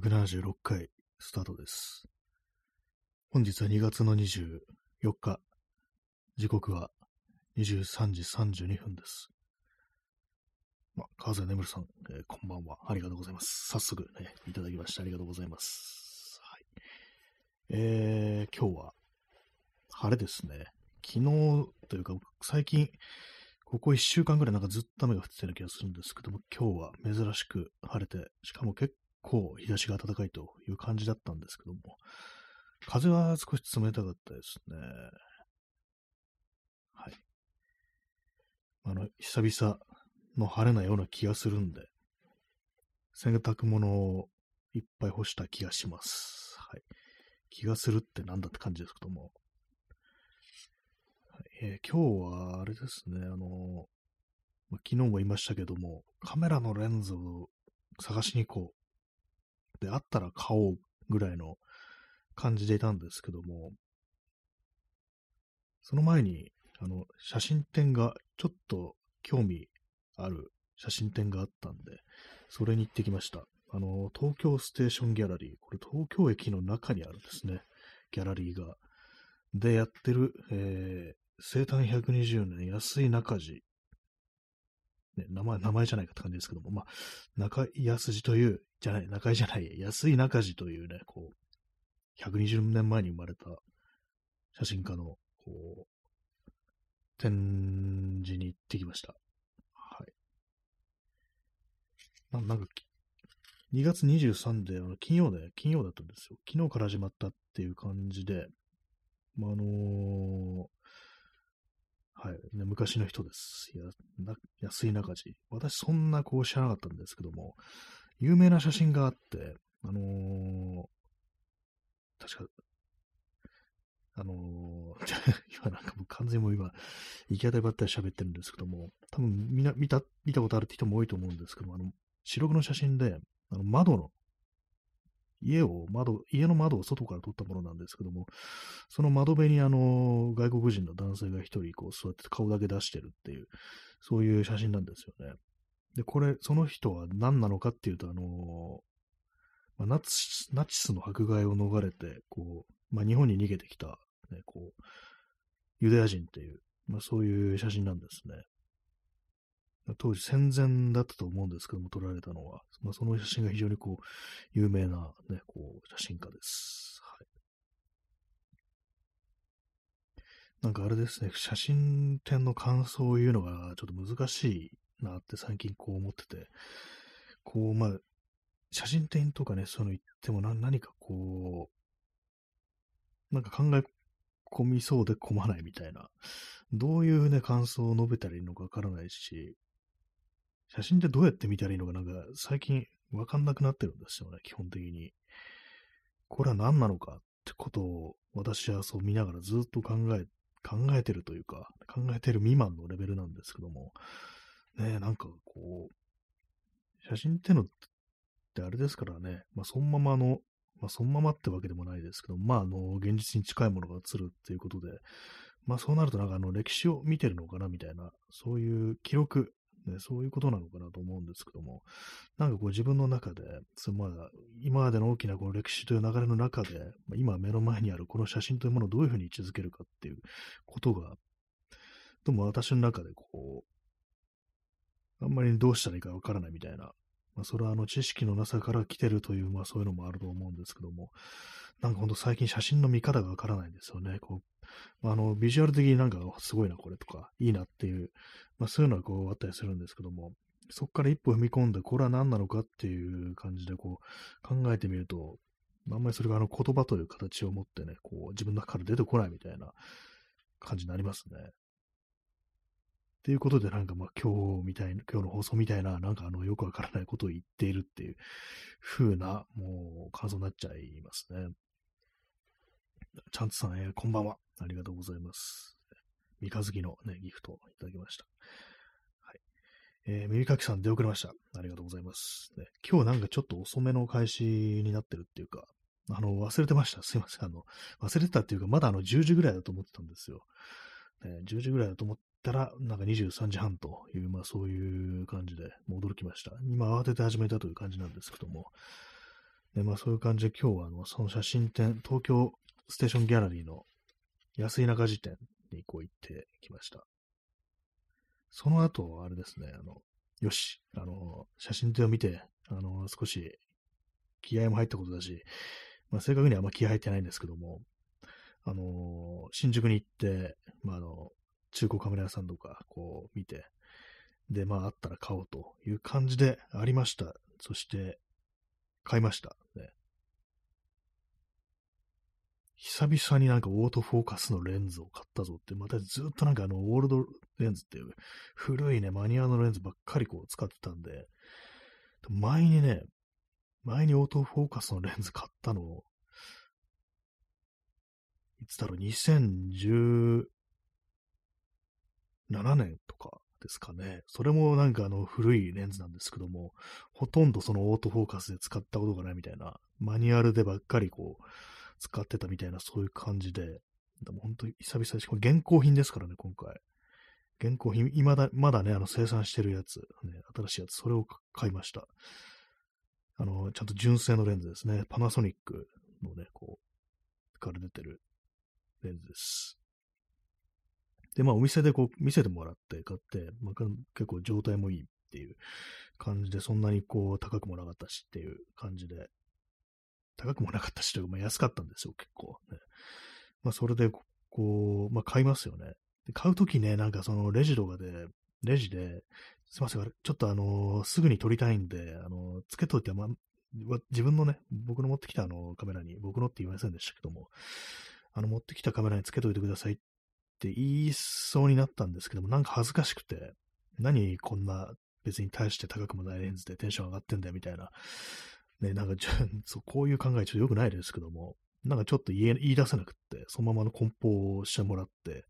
176回スタートです。本日は2月の24日、時刻は23時32分です。まあ、川瀬眠るさん、えーこんばんは。ありがとうございます。早速ね、いただきましてありがとうございます。はい。えー、今日は晴れですね。昨日というか、最近、ここ1週間ぐらいなんかずっと雨が降ってたような気がするんですけども、今日は珍しく晴れて、しかも結構日差しが暖かいという感じだったんですけども、風は少し冷たかったですね。はい。あの、久々の晴れなような気がするんで、洗濯物をいっぱい干した気がします。はい。気がするってなんだって感じですけども。はいえー今日はあれですね、あの、ま昨日も言いましたけども、カメラのレンズを探しに行こうで、あったら買おうぐらいの感じでいたんですけども、その前に、あの、写真展がちょっと興味ある写真展があったんで、それに行ってきました。あの、東京ステーションギャラリー。これ東京駅の中にあるんですね。ギャラリーが。で、やってる、えー、生誕120年安井中地。ね、名前、名前じゃないかって感じですけども、まあ、中井康次という、じゃない、中井じゃない、安井中地というね、こう、120年前に生まれた写真家の、こう、展示に行ってきました。はい。ななんか、2月23で、あの金曜で、金曜だったんですよ。昨日から始まったっていう感じで、まあ、あのーはい、ね、昔の人です。やな安井中地。私そんなこう知らなかったんですけども、有名な写真があって、あのー確か、あのー 今なんかもう完全にもう今、行き当たりばったり喋ってるんですけども、多分みんな見た、見たことあるって人も多いと思うんですけども、あの、白黒の写真で、あの窓の、家を、窓、家の窓を外から撮ったものなんですけども、その窓辺にあの、外国人の男性が一人こう座って顔だけ出してるっていう、そういう写真なんですよね。で、これ、その人は何なのかっていうと、あの、まあナチナチスの迫害を逃れて、こう、まあ、日本に逃げてきた、ね、こう、ユダヤ人っていう、まあ、そういう写真なんですね。当時戦前だったと思うんですけども、撮られたのは。まあ、その写真が非常にこう、有名なね、こう、写真家です。はい。なんかあれですね、写真展の感想を言うのがちょっと難しいなって最近こう思ってて、こう、まあ、写真展とかね、そういうの言っても何かこう、なんか考え込みそうで込まないみたいな、どういうね、感想を述べたらいいのかわからないし、写真ってどうやって見たらいいのかなんか最近わかんなくなってるんですよね、基本的に。これは何なのかってことを私はそう見ながらずっと考え、考えてるというか、考えてる未満のレベルなんですけども、ねえ、なんかこう、写真ってのってあれですからね、まあそのままの、まあそのままってわけでもないですけど、まああの、現実に近いものが映るっていうことで、まあそうなるとなんかあの歴史を見てるのかなみたいな、そういう記録、ね、そういうことなのかなと思うんですけども、なんかこう自分の中で、そのまあ、今までの大きなこの歴史という流れの中で、まあ今目の前にあるこの写真というものをどういうふうに位置づけるかっていうことが、どうも私の中でこう、あんまりどうしたらいいかわからないみたいな、まあそれはあの知識のなさから来てるという、まあそういうのもあると思うんですけども、なんかほんと最近写真の見方がわからないんですよね。こうまああの、ビジュアル的になんかすごいな、これとか、いいなっていう、まあそういうのはこうあったりするんですけども、そこから一歩踏み込んで、これは何なのかっていう感じでこう考えてみると、あんまりそれがあの言葉という形を持ってね、こう自分の中から出てこないみたいな感じになりますね。っていうことでなんかまあ今日みたいな、今日の放送みたいな、なんかあのよくわからないことを言っているっていう風な、もう感想になっちゃいますね。ちゃんとさん、えーこんばんは。ありがとうございます。三日月のね、ギフトをいただきました。はい。えー、耳かきさん出遅れました。ありがとうございます。ね、今日なんかちょっと遅めの開始になってるっていうか、あの、忘れてました。すいません。あの、忘れてたっていうか、まだあの、10時ぐらいだと思ってたんですよ。10時ぐらいだと思ったら、なんか23時半という、まあそういう感じで、もう驚きました。今慌てて始めたという感じなんですけども、で、まあそういう感じで今日はあの、その写真展、東京ステーションギャラリーの安井中辞典にこう行ってきました。その後、あれですね、あの、よし、あの、写真展を見て、あの、少し気合も入ったことだし、まあ正確にはあんま気合入ってないんですけども、あの、新宿に行って、まああの、中古カメラ屋さんとか、こう見て、で、まああったら買おうという感じでありました。そして、買いました。ね。久々になんかオートフォーカスのレンズを買ったぞって、またずっとなんかあの、オールドレンズっていう古いね、マニュアルのレンズばっかりこう使ってたんで、前にね、前にオートフォーカスのレンズ買ったのを、いつだろう、20 7年とかですかね。それもなんかあの古いレンズなんですけども、ほとんどそのオートフォーカスで使ったことがないみたいな、マニュアルでばっかりこう、使ってたみたいな、そういう感じで、でも本当に久々に、これ現行品ですからね、今回。現行品、今だ、まだね、あの生産してるやつ、ね、新しいやつ、それを買いました。あの、ちゃんと純正のレンズですね。パナソニックのね、こう、から出てるレンズです。で、まあ、お店でこう、見せてもらって買って、まあ、結構状態もいいっていう感じで、そんなにこう、高くもなかったしっていう感じで、高くもなかったしというか、まあ、安かったんですよ、結構、ね。まあ、それで、こう、まあ、買いますよね。で買うときね、なんかそのレジとかで、レジで、すいません、ちょっとあのー、すぐに撮りたいんで、あのー、つけといて、まあ、自分のね、僕の持ってきたあのカメラに、僕のって言いませんでしたけども、あの持ってきたカメラにつけといてくださいってって言いそうになったんですけども、なんか恥ずかしくて、何こんな別に大して高くもないレンズでテンション上がってんだよみたいな、ね、なんか そうこういう考えちょっと良くないですけども、なんかちょっと言い出せなくって、そのままの梱包をしてもらって、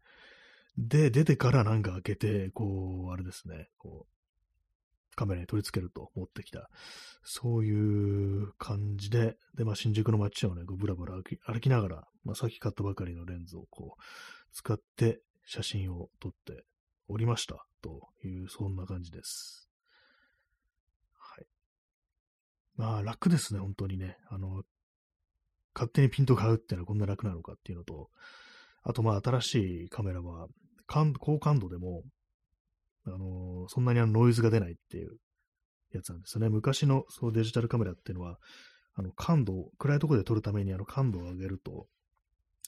で、出てからなんか開けて、こう、あれですね、こう、カメラに取り付けると持ってきた。そういう感じで、で、まあ、新宿の街をね、こうブラブラ歩き歩きながら、まあ、さっき買ったばかりのレンズをこう、使って写真を撮っておりました。という、そんな感じです。はい。まあ、楽ですね、本当にね。あの、勝手にピント買うっていうのはこんな楽なのかっていうのと、あと、まあ、新しいカメラは、高感度でも、あの、そんなにあのノイズが出ないっていうやつなんですよね。昔のそうデジタルカメラっていうのは、あの感度、暗いところで撮るためにあの感度を上げると、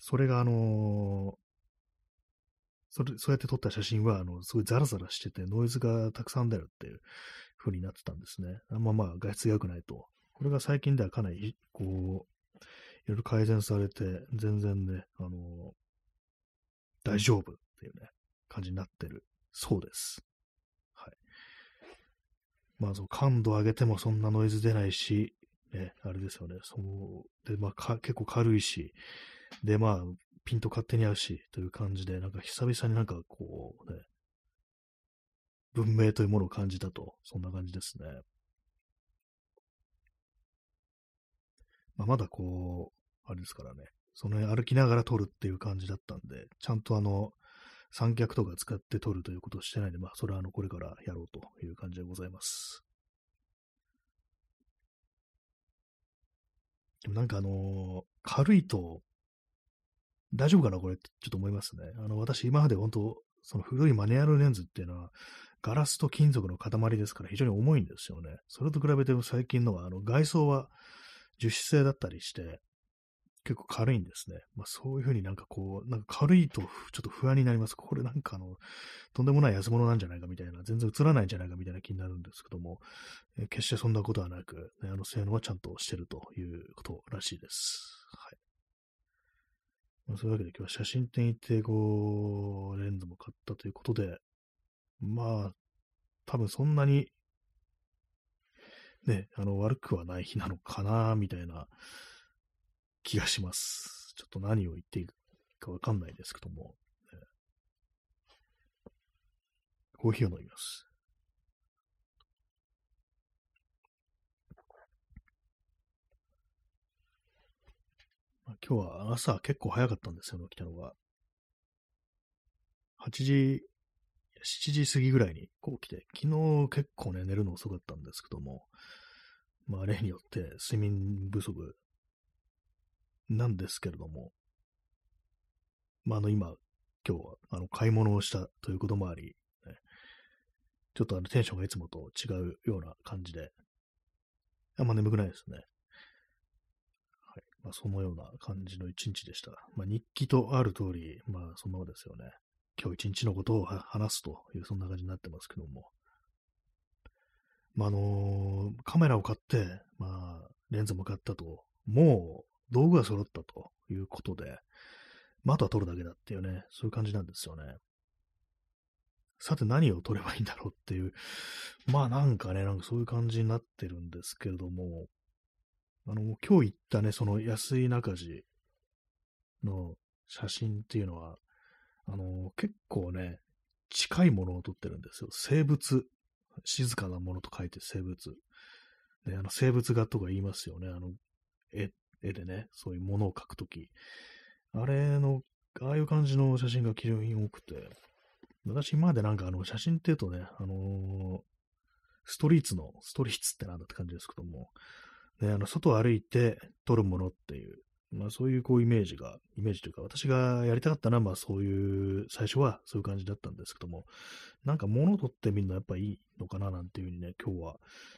それがあの、それ、そうやって撮った写真は、あの、すごいザラザラしてて、ノイズがたくさん出るっていう風になってたんですね。あんままあ、画質が良くないと。これが最近ではかなり、こう、いろいろ改善されて、全然ね、あの、大丈夫っていうね、感じになってるそうです。はい。まあ、その感度上げてもそんなノイズ出ないし、ね、あれですよね。そう、で、まあ、結構軽いし、で、まあ、ピント勝手に合うし、という感じで、なんか久々になんかこう、ね、文明というものを感じたと、そんな感じですね。まあ、まだこう、あれですからね、その辺歩きながら撮るっていう感じだったんで、ちゃんとあの、三脚とか使って撮るということをしてないんで、まあ、それはあの、これからやろうという感じでございます。でもなんかあのー、軽いと、大丈夫かなこれってちょっと思いますね。あの、私今まで本当、その古いマニュアルレンズっていうのは、ガラスと金属の塊ですから非常に重いんですよね。それと比べても最近のは、あの、外装は樹脂製だったりして、結構軽いんですね。まあそういうふうになんかこう、なんか軽いとちょっと不安になります。これなんかあの、とんでもない安物なんじゃないかみたいな、全然映らないんじゃないかみたいな気になるんですけども、え決してそんなことはなく、ね、あの性能はちゃんとしてるということらしいです。ま、そういうわけで今日は写真展行って、こう、レンズも買ったということで、まあ、多分そんなに、ね、あの、悪くはない日なのかな、みたいな、気がします。ちょっと何を言っていいかわかんないですけども、ね、コーヒーを飲みます。今日は朝結構早かったんですよ、起きたのが。8時、7時過ぎぐらいにこう来て、昨日結構ね、寝るの遅かったんですけども、まあ、例によって睡眠不足。なんですけれども、まあ、あの、今、今日は、あの、買い物をしたということもあり、ね、ちょっとあの、テンションがいつもと違うような感じで、あんま眠くないですね。まあ、そのような感じの一日でした。まあ、日記とある通り、まあ、そんなもですよね。今日一日のことを話すという、そんな感じになってますけども。まあ、あのー、カメラを買って、まあ、レンズも買ったと、もう道具が揃ったということで、まあ、あとは撮るだけだっていうね、そういう感じなんですよね。さて何を撮ればいいんだろうっていう、まあなんかね、なんかそういう感じになってるんですけれども、あの、今日行ったね、その安い中地の写真っていうのは、あの、結構ね、近いものを撮ってるんですよ。生物。静かなものと書いて生物。ね、あの生物画とか言いますよね。あの、絵、絵でね、そういうものを描くとき。あれの、ああいう感じの写真が非常に多くて、私今までなんかあの写真って言うとね、あのー、ストリーツの、ストリーツってなんだって感じですけども、ね、あの、外を歩いて撮るものっていう、まあそういうこうイメージが、イメージというか私がやりたかったのはまあそういう、最初はそういう感じだったんですけども、なんか物を撮ってみるのやっぱいいのかななんていうふうにね、今日は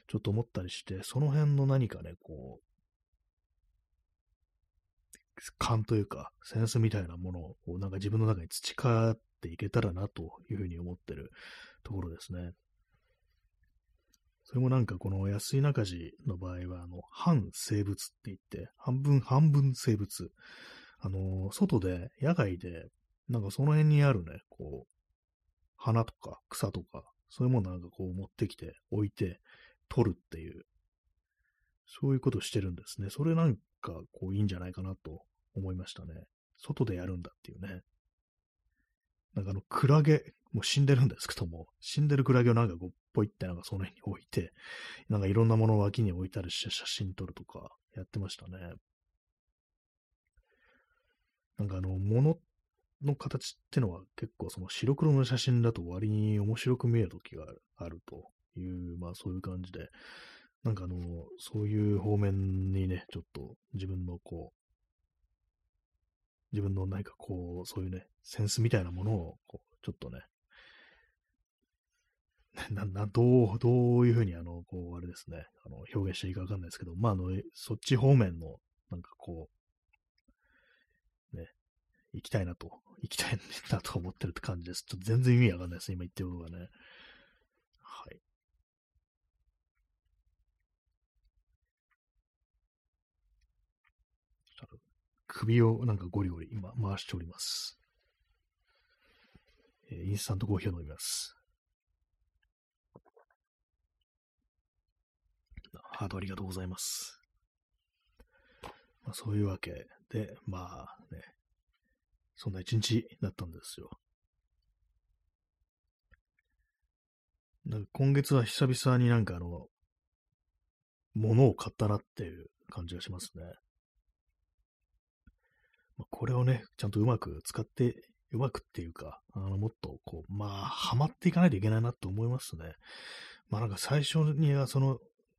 ちょっと思ったりして、その辺の何かね、こう、勘というか、センスみたいなものをなんか自分の中に培っていけたらなというふうに思ってるところですね。それもなんかこの安井中地の場合は、あの、半生物って言って、半分半分生物。あの、外で、野外で、なんかその辺にあるね、こう、花とか草とか、そういうものなんかこう持ってきて、置いて、取るっていう、そういうことしてるんですね。それなんか、こう、いいんじゃないかなと思いましたね。外でやるんだっていうね。なんかあの、クラゲ、もう死んでるんですけども、死んでるクラゲをなんかこう、ポイってなんかその辺に置いて、なんかいろんなものを脇に置いたりして写真撮るとかやってましたね。なんかあの、物の形ってのは結構その白黒の写真だと割に面白く見える時があるという、まあそういう感じで、なんかあの、そういう方面にね、ちょっと自分のこう、自分の何かこう、そういうね、センスみたいなものを、こう、ちょっとね、な、な、どう、どういうふうに、あの、こう、あれですね、あの、表現していいかわかんないですけど、まあ、あの、そっち方面の、なんかこう、ね、行きたいなと、行きたいなと思ってるって感じです。ちょっと全然意味わかんないです、今言ってることがね。はい。首をなんかゴリゴリ今回しております。えー、インスタントコーヒーを飲みます。ハートありがとうございます。まあ、そういうわけで、まあね、そんな一日だったんですよ。なんか今月は久々になんかあの、物を買ったなっていう感じがしますね。まあ、これをね、ちゃんとうまく使って、うまくっていうか、あの、もっとこう、まあ、ハマっていかないといけないなと思いますね。まあなんか最初にはその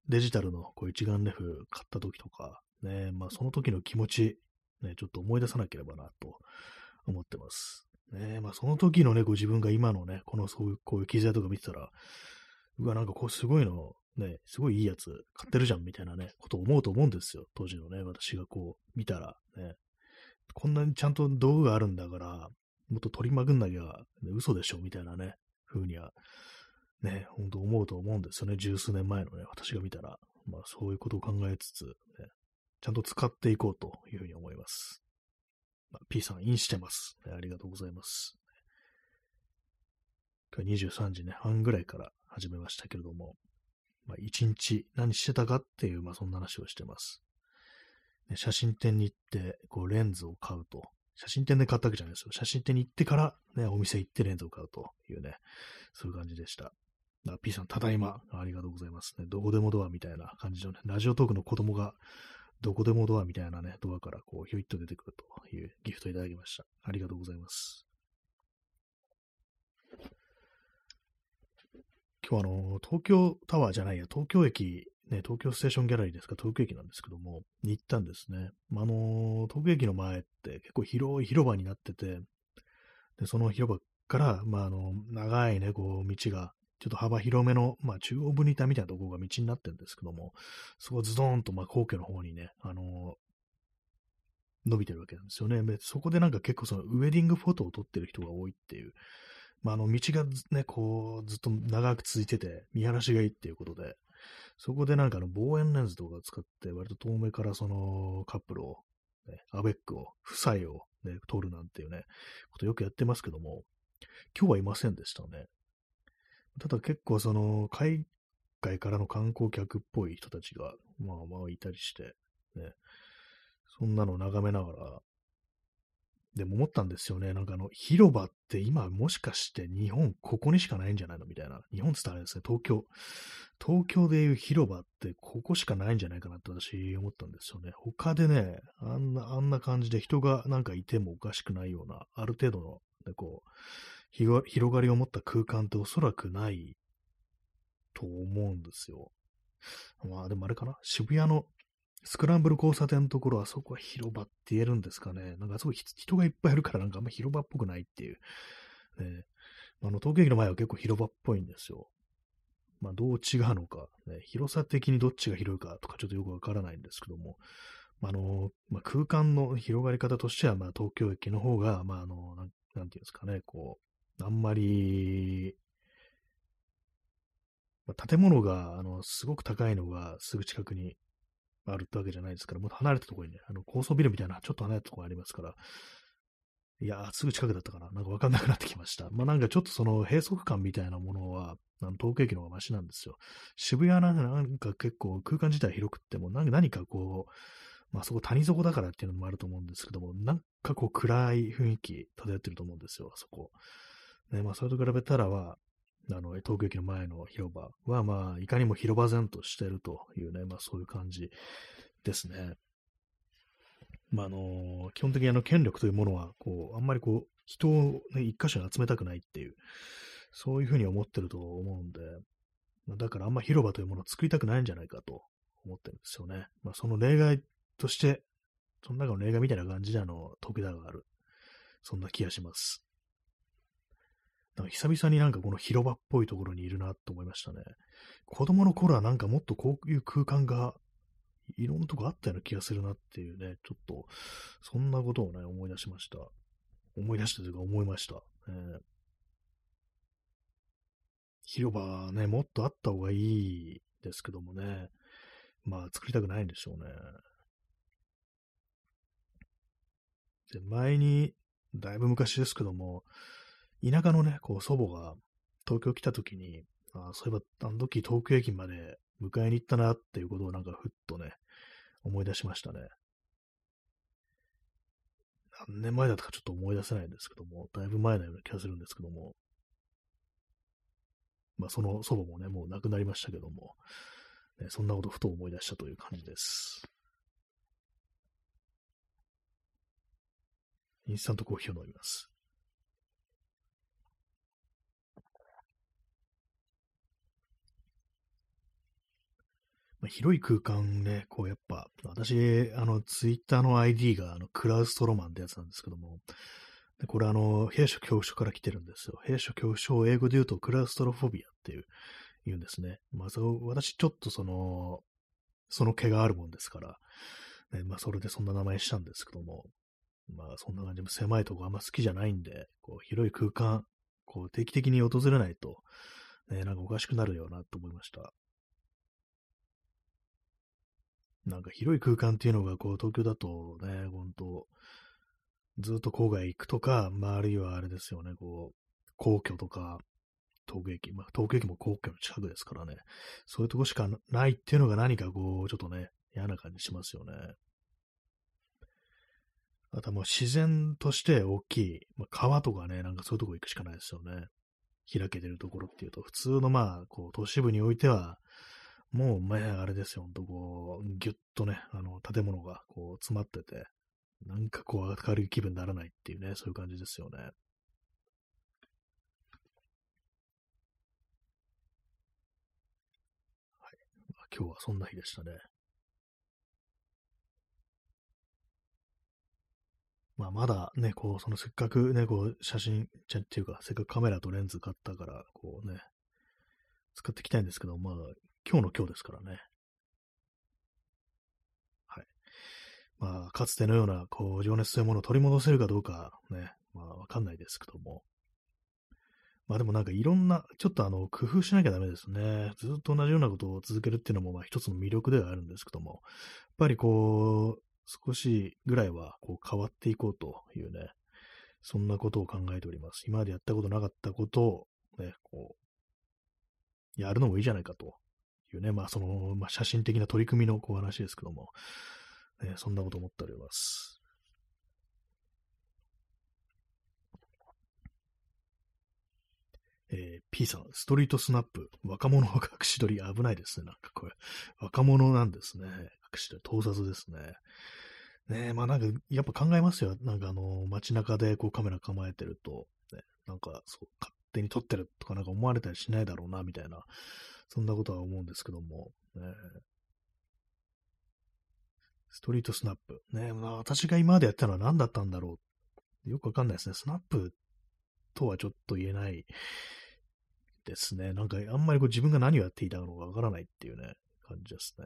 デジタルのこう一眼レフ買った時とか、ね、まあその時の気持ち、ね、ちょっと思い出さなければなと思ってます。ね、まあその時のね、ご自分が今のね、このそういう、こういう機材とか見てたら、うわ、なんかこうすごいの、ね、すごいいいやつ買ってるじゃんみたいなね、ことを思うと思うんですよ。当時のね、私がこう見たら、ね。こんなにちゃんと道具があるんだから、もっと取りまくんなきゃ、ね、嘘でしょみたいなね、風にはね、ほんと思うと思うんですよね。十数年前のね、私が見たら。まあそういうことを考えつつ、ね、ちゃんと使っていこうというふうに思います。まあ、P さん、インしてます、ね。ありがとうございます。23時ね、半ぐらいから始めましたけれども、まあ、1日何してたかっていう、まあ、そんな話をしてます。ね、写真店に行って、こう、レンズを買うと。写真店で買ったわけじゃないですよ。写真店に行ってから、ね、お店行ってレンズを買うというね、そういう感じでした。あ、P さん、ただいま。ありがとうございますね。どこでもドアみたいな感じのね、ラジオトークの子供が、どこでもドアみたいなね、ドアからこう、ひょいっと出てくるというギフトいただきました。ありがとうございます。今日あの、東京タワーじゃないや、東京駅ね、東京ステーションギャラリーですか、東京駅なんですけども、に行ったんですね。まあ、あの東京駅の前って結構広い広場になってて、で、その広場から、まあ、あの、長いね、こう、道が、ちょっと幅広めの、まあ、中央分離帯みたいなところが道になってるんですけども、そこズドーンと、まあ、皇居の方にね、あの伸びてるわけなんですよね。そこでなんか結構そのウェディングフォトを撮ってる人が多いっていう、まあ、あの道がね、こうずっと長く続いてて見晴らしがいいっていうことで、そこでなんかの望遠レンズとか使って割と遠目からそのカップルを、ね、アベックを、夫妻をね、撮るなんていうね、ことよくやってますけども、今日はいませんでしたね。ただ結構その海外からの観光客っぽい人たちが、まあまあいたりして、ね、そんなのを眺めながら、でも思ったんですよね。なんかあの、広場って今もしかして日本ここにしかないんじゃないの？みたいな。日本ってったらあれですね、東京。東京でいう広場ってここしかないんじゃないかなって私思ったんですよね。他でね、あんな、あんな感じで人がなんかいてもおかしくないような、ある程度の、ね、こう、広がりを持った空間っておそらくないと思うんですよ。まあでもあれかな渋谷のスクランブル交差点のところ、あそこは広場って言えるんですかね。なんかすごい人がいっぱいいるからなんかあんま広場っぽくないっていう。ね、あの、東京駅の前は結構広場っぽいんですよ。まあ、どう違うのか、ね、広さ的にどっちが広いかとかちょっとよくわからないんですけども、まあの、まあ、空間の広がり方としては、まあ、東京駅の方が、まあ、あの、なんていうんですかね、こう、あんまり、まあ、建物が、あの、すごく高いのがすぐ近くにあるってわけじゃないですから、もっと離れたところにね、あの、高層ビルみたいな、ちょっと離れたところありますから、いやー、すぐ近くだったかな。なんかわかんなくなってきました。まあなんかちょっとその閉塞感みたいなものは、あの東京駅の方がマシなんですよ。渋谷なんか結構空間自体広くっても、何かこう、まあそこ谷底だからっていうのもあると思うんですけども、なんかこう暗い雰囲気漂ってると思うんですよ、あそこ。ね、まあそれと比べたらは、あの、東京駅の前の広場は、まあ、いかにも広場然としてるというね、まあそういう感じですね。まあ、あの、基本的にあの、権力というものは、こう、あんまりこう、人をね、一箇所に集めたくないっていう、そういうふうに思ってると思うんで、だからあんま広場というものを作りたくないんじゃないかと思ってるんですよね。まあ、その例外として、その中の例外みたいな感じであの、時田がある。そんな気がします。久々になんかこの広場っぽいところにいるなと思いましたね。子供の頃はなんかもっとこういう空間がいろんなとこあったような気がするなっていうね、ちょっと、そんなことをね、思い出しました。思い出したというか思いました。えー、広場ね、もっとあった方がいいですけどもね、まあ作りたくないんでしょうね。で、前に、だいぶ昔ですけども、田舎のね、こう祖母が東京来た時に、あそういえばあの時東京駅まで迎えに行ったなっていうことをなんかふっとね、思い出しましたね。何年前だったかちょっと思い出せないんですけども、だいぶ前のような気がするんですけども、まあその祖母もね、もう亡くなりましたけども、ね、そんなことふと思い出したという感じです。インスタントコーヒーを飲みます。広い空間ね、こうやっぱ、私、あの、ツイッターの ID が、あの、クラウストロマンってやつなんですけども、でこれあの、兵所恐怖症から来てるんですよ。兵所恐怖症を英語で言うと、クラウストロフォビアっていう、言うんですね。まあ、そ、私ちょっとその、その毛があるもんですから、ね、まあ、それでそんな名前したんですけども、まあ、そんな感じで狭いとこあんま好きじゃないんで、こう、広い空間、こう、定期的に訪れないと、ね、なんかおかしくなるよなと思いました。なんか広い空間っていうのが、こう、東京だとね、ほんと、ずっと郊外行くとか、まあ、あるいはあれですよね、こう、皇居とか、東京駅、まあ、東京駅も皇居の近くですからね、そういうとこしかないっていうのが何かこう、ちょっとね、嫌な感じしますよね。あともう自然として大きい、まあ、川とかね、なんかそういうとこ行くしかないですよね。開けてるところっていうと、普通のまあ、こう、都市部においては、もう、まあ、あれですよ、ほんとこう、ぎゅっとね、あの、建物がこう、詰まってて、なんかこう、明るい気分にならないっていうね、そういう感じですよね。はい。今日はそんな日でしたね。まあ、まだね、こう、そのせっかくね、こう、写真、じゃっていうか、せっかくカメラとレンズ買ったから、こうね、使っていきたいんですけど、まあ、今日の今日ですからね。はい。まあ、かつてのような、こう、情熱というものを取り戻せるかどうか、ね、まあ、わかんないですけども。まあでもなんかいろんな、ちょっとあの、工夫しなきゃダメですね。ずっと同じようなことを続けるっていうのも、まあ一つの魅力ではあるんですけども、やっぱりこう、少しぐらいはこう変わっていこうというね、そんなことを考えております。今までやったことなかったことを、ね、こう、やるのもいいじゃないかというね、まあその、まあ、写真的な取り組みのこう話ですけども、ね、そんなこと思っております。えー、P さん、ストリートスナップ、若者隠し撮り危ないですね。なんかこれ、若者なんですね。隠し撮り、盗撮ですね。ねえ、まあなんか、やっぱ考えますよ。なんかあの、街中でこうカメラ構えてると、ね、なんか、そう、勝手に撮ってるとかなんか思われたりしないだろうな、みたいな、そんなことは思うんですけども、ね、ストリートスナップ。ねまあ、私が今までやったのは何だったんだろう。よくわかんないですね。スナップとはちょっと言えないですね。なんかあんまりこう自分が何をやっていたのかわからないっていうね、感じですね。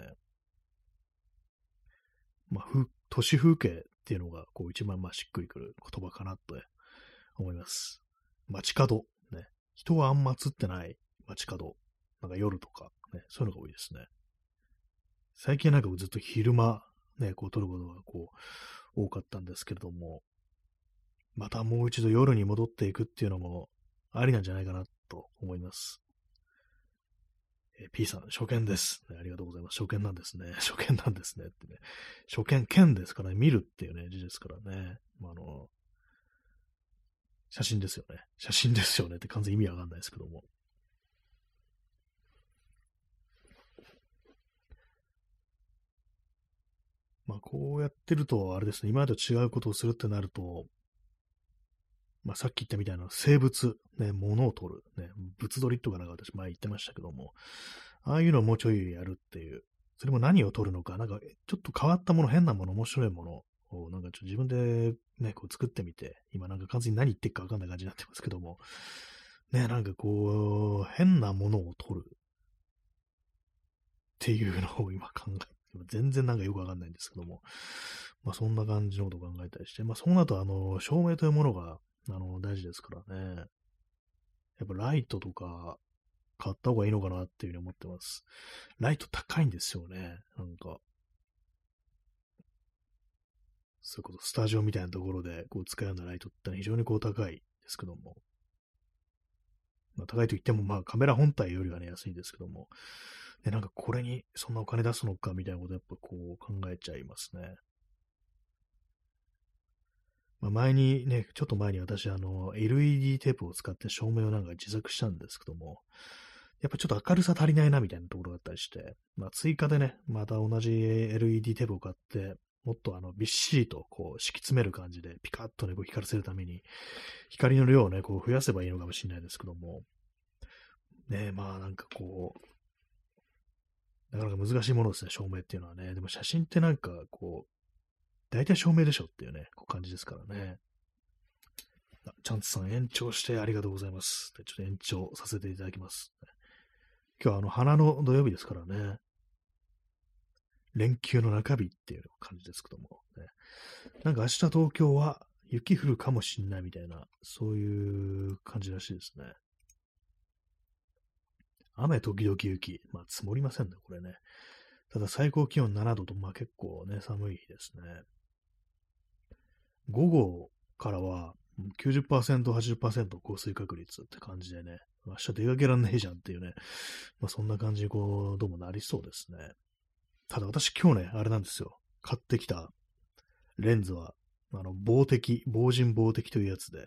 まあ、都市風景っていうのがこう一番まあしっくりくる言葉かなと思います。街角。ね。人はあんま映ってない街角。なんか夜とか、ね、そういうのが多いですね。最近なんかずっと昼間、ね、こう撮ることがこう多かったんですけれども、またもう一度夜に戻っていくっていうのもありなんじゃないかなと思います。え、P さん、初見です、ね。ありがとうございます。初見なんですね。初見なんですね。ってね。初見、見ですからね、見るっていうね、字ですからね。まあ、あの、写真ですよね。写真ですよねって完全意味わかんないですけども。まあ、こうやってると、あれですね、今までと違うことをするってなると、まあ、さっき言ったみたいな生物、ね、物を取る、ね、物撮りとかなんか私前言ってましたけども、ああいうのをもうちょいやるっていう、それも何を取るのか、なんかちょっと変わったもの、変なもの、面白いものをなんかちょっと自分でね、こう作ってみて、今なんか完全に何言ってるかわかんない感じになってますけども、ね、なんかこう、変なものを取るっていうのを今考え全然なんかよくわかんないんですけども、まあそんな感じのことを考えたりして、まあそうなるとあの、照明というものがあの、大事ですからね。やっぱライトとか買った方がいいのかなっていうふうに思ってます。ライト高いんですよね。なんか。そういうこと、スタジオみたいなところでこう使うようなライトって非常にこう高いですけども。まあ、高いと言っても、まあカメラ本体よりはね、安いんですけども。で、なんかこれにそんなお金出すのかみたいなことやっぱこう考えちゃいますね。まあ、前にね、ちょっと前に私、あの、LED テープを使って照明をなんか自作したんですけども、やっぱちょっと明るさ足りないなみたいなところがあったりして、まあ、追加でね、また同じ LED テープを買って、もっとあの、びっしりとこう、敷き詰める感じで、ピカッとね、こう光らせるために、光の量をね、こう増やせばいいのかもしれないですけども、ねまあなんかこう、なかなか難しいものですね、照明っていうのはね。でも写真ってなんかこう、大体証明でしょっていうね、こう感じですからね。あチャンツさん延長してありがとうございます。ちょっと延長させていただきます。今日はあの、花の土曜日ですからね。連休の中日っていう感じですけども、ね。なんか明日東京は雪降るかもしんないみたいな、そういう感じらしいですね。雨時々雪。まあ積もりませんね、これね。ただ最高気温7度と、まあ結構ね、寒い日ですね。午後からは90%、80%降水確率って感じでね、明日出かけらんないじゃんっていうね、まあそんな感じにこう、どうもなりそうですね。ただ私今日ね、あれなんですよ。買ってきたレンズは、あの、防滴、防塵防滴というやつで、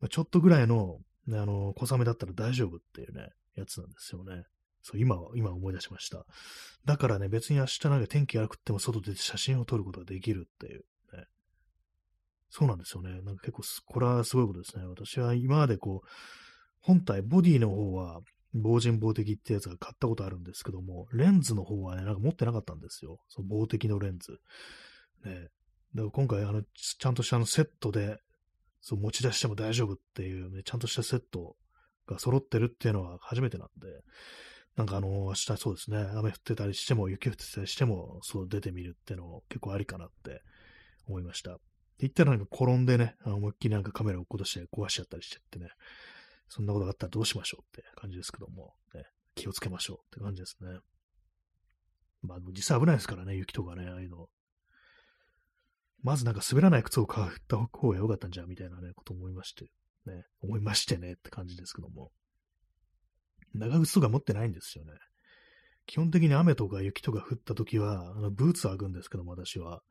まあ、ちょっとぐらいの、ね、あの、小雨だったら大丈夫っていうね、やつなんですよね。そう、今は、今思い出しました。だからね、別に明日なんか天気悪くても外出て写真を撮ることができるっていうねそうなんですよね。なんか結構、これはすごいことですね。私は今までこう、本体、ボディの方は、防塵防滴ってやつが買ったことあるんですけども、レンズの方はね、なんか持ってなかったんですよ。その防滴のレンズ。ね。だから今回、あの、ちゃんとしたあのセットで、そう持ち出しても大丈夫っていうね、ちゃんとしたセットが揃ってるっていうのは初めてなんで、なんかあの、明日そうですね、雨降ってたりしても、雪降ってたりしても、そう出てみるっていうのも結構ありかなって思いました。って言ったらなんか転んでね、思いっきりなんかカメラを落っことして壊しちゃったりしてってね、そんなことがあったらどうしましょうって感じですけども、ね、気をつけましょうって感じですね。まあ、実際危ないですからね、雪とかね、ああいうの。まずなんか滑らない靴を買った方が良かったんじゃみたいなね、こと思いまして、ね、思いましてねって感じですけども。長靴とか持ってないんですよね。基本的に雨とか雪とか降った時は、あのブーツを履くんですけども、私は。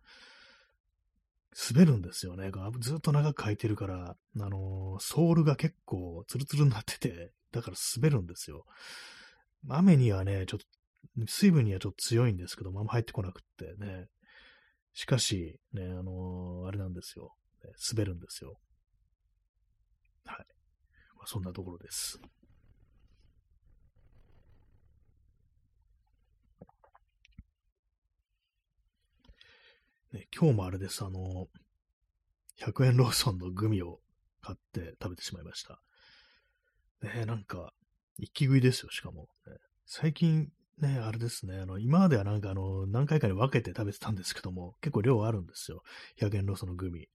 滑るんですよね。ずっと長く履いてるから、あのー、ソールが結構ツルツルになってて、だから滑るんですよ。雨にはね、ちょっと、水分にはちょっと強いんですけども、あんま入ってこなくってね。しかし、ね、あのー、あれなんですよ。滑るんですよ。はい。まあ、そんなところです。ね、今日もあれです、あの、100円ローソンのグミを買って食べてしまいました。ね、なんか、一気食いですよ、しかも。ね、最近、ね、あれですね、あの、今まではなんかあの、何回かに分けて食べてたんですけども、結構量あるんですよ。100円ローソンのグミ。ね、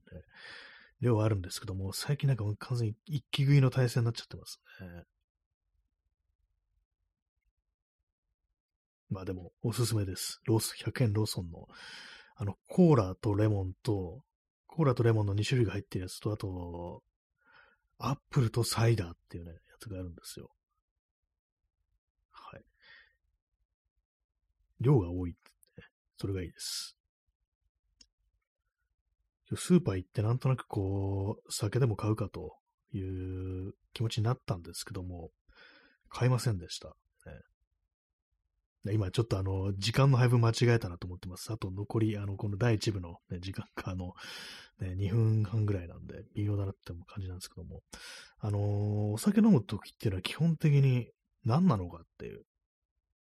量あるんですけども、最近なんかもう完全に一気食いの体制になっちゃってますね。まあでも、おすすめです。ロース、100円ローソンのあの、コーラとレモンと、コーラとレモンの2種類が入ってるやつと、あと、アップルとサイダーっていうね、やつがあるんですよ。はい。量が多い、それがいいです。スーパー行ってなんとなくこう、酒でも買うかという気持ちになったんですけども、買いませんでした。ね、今ちょっとあの、時間の配分間違えたなと思ってます。あと残り、あの、この第1部の、ね、時間があの、ね、2分半ぐらいなんで、微妙だなって感じなんですけども、あのー、お酒飲むときっていうのは基本的に何なのかっていう、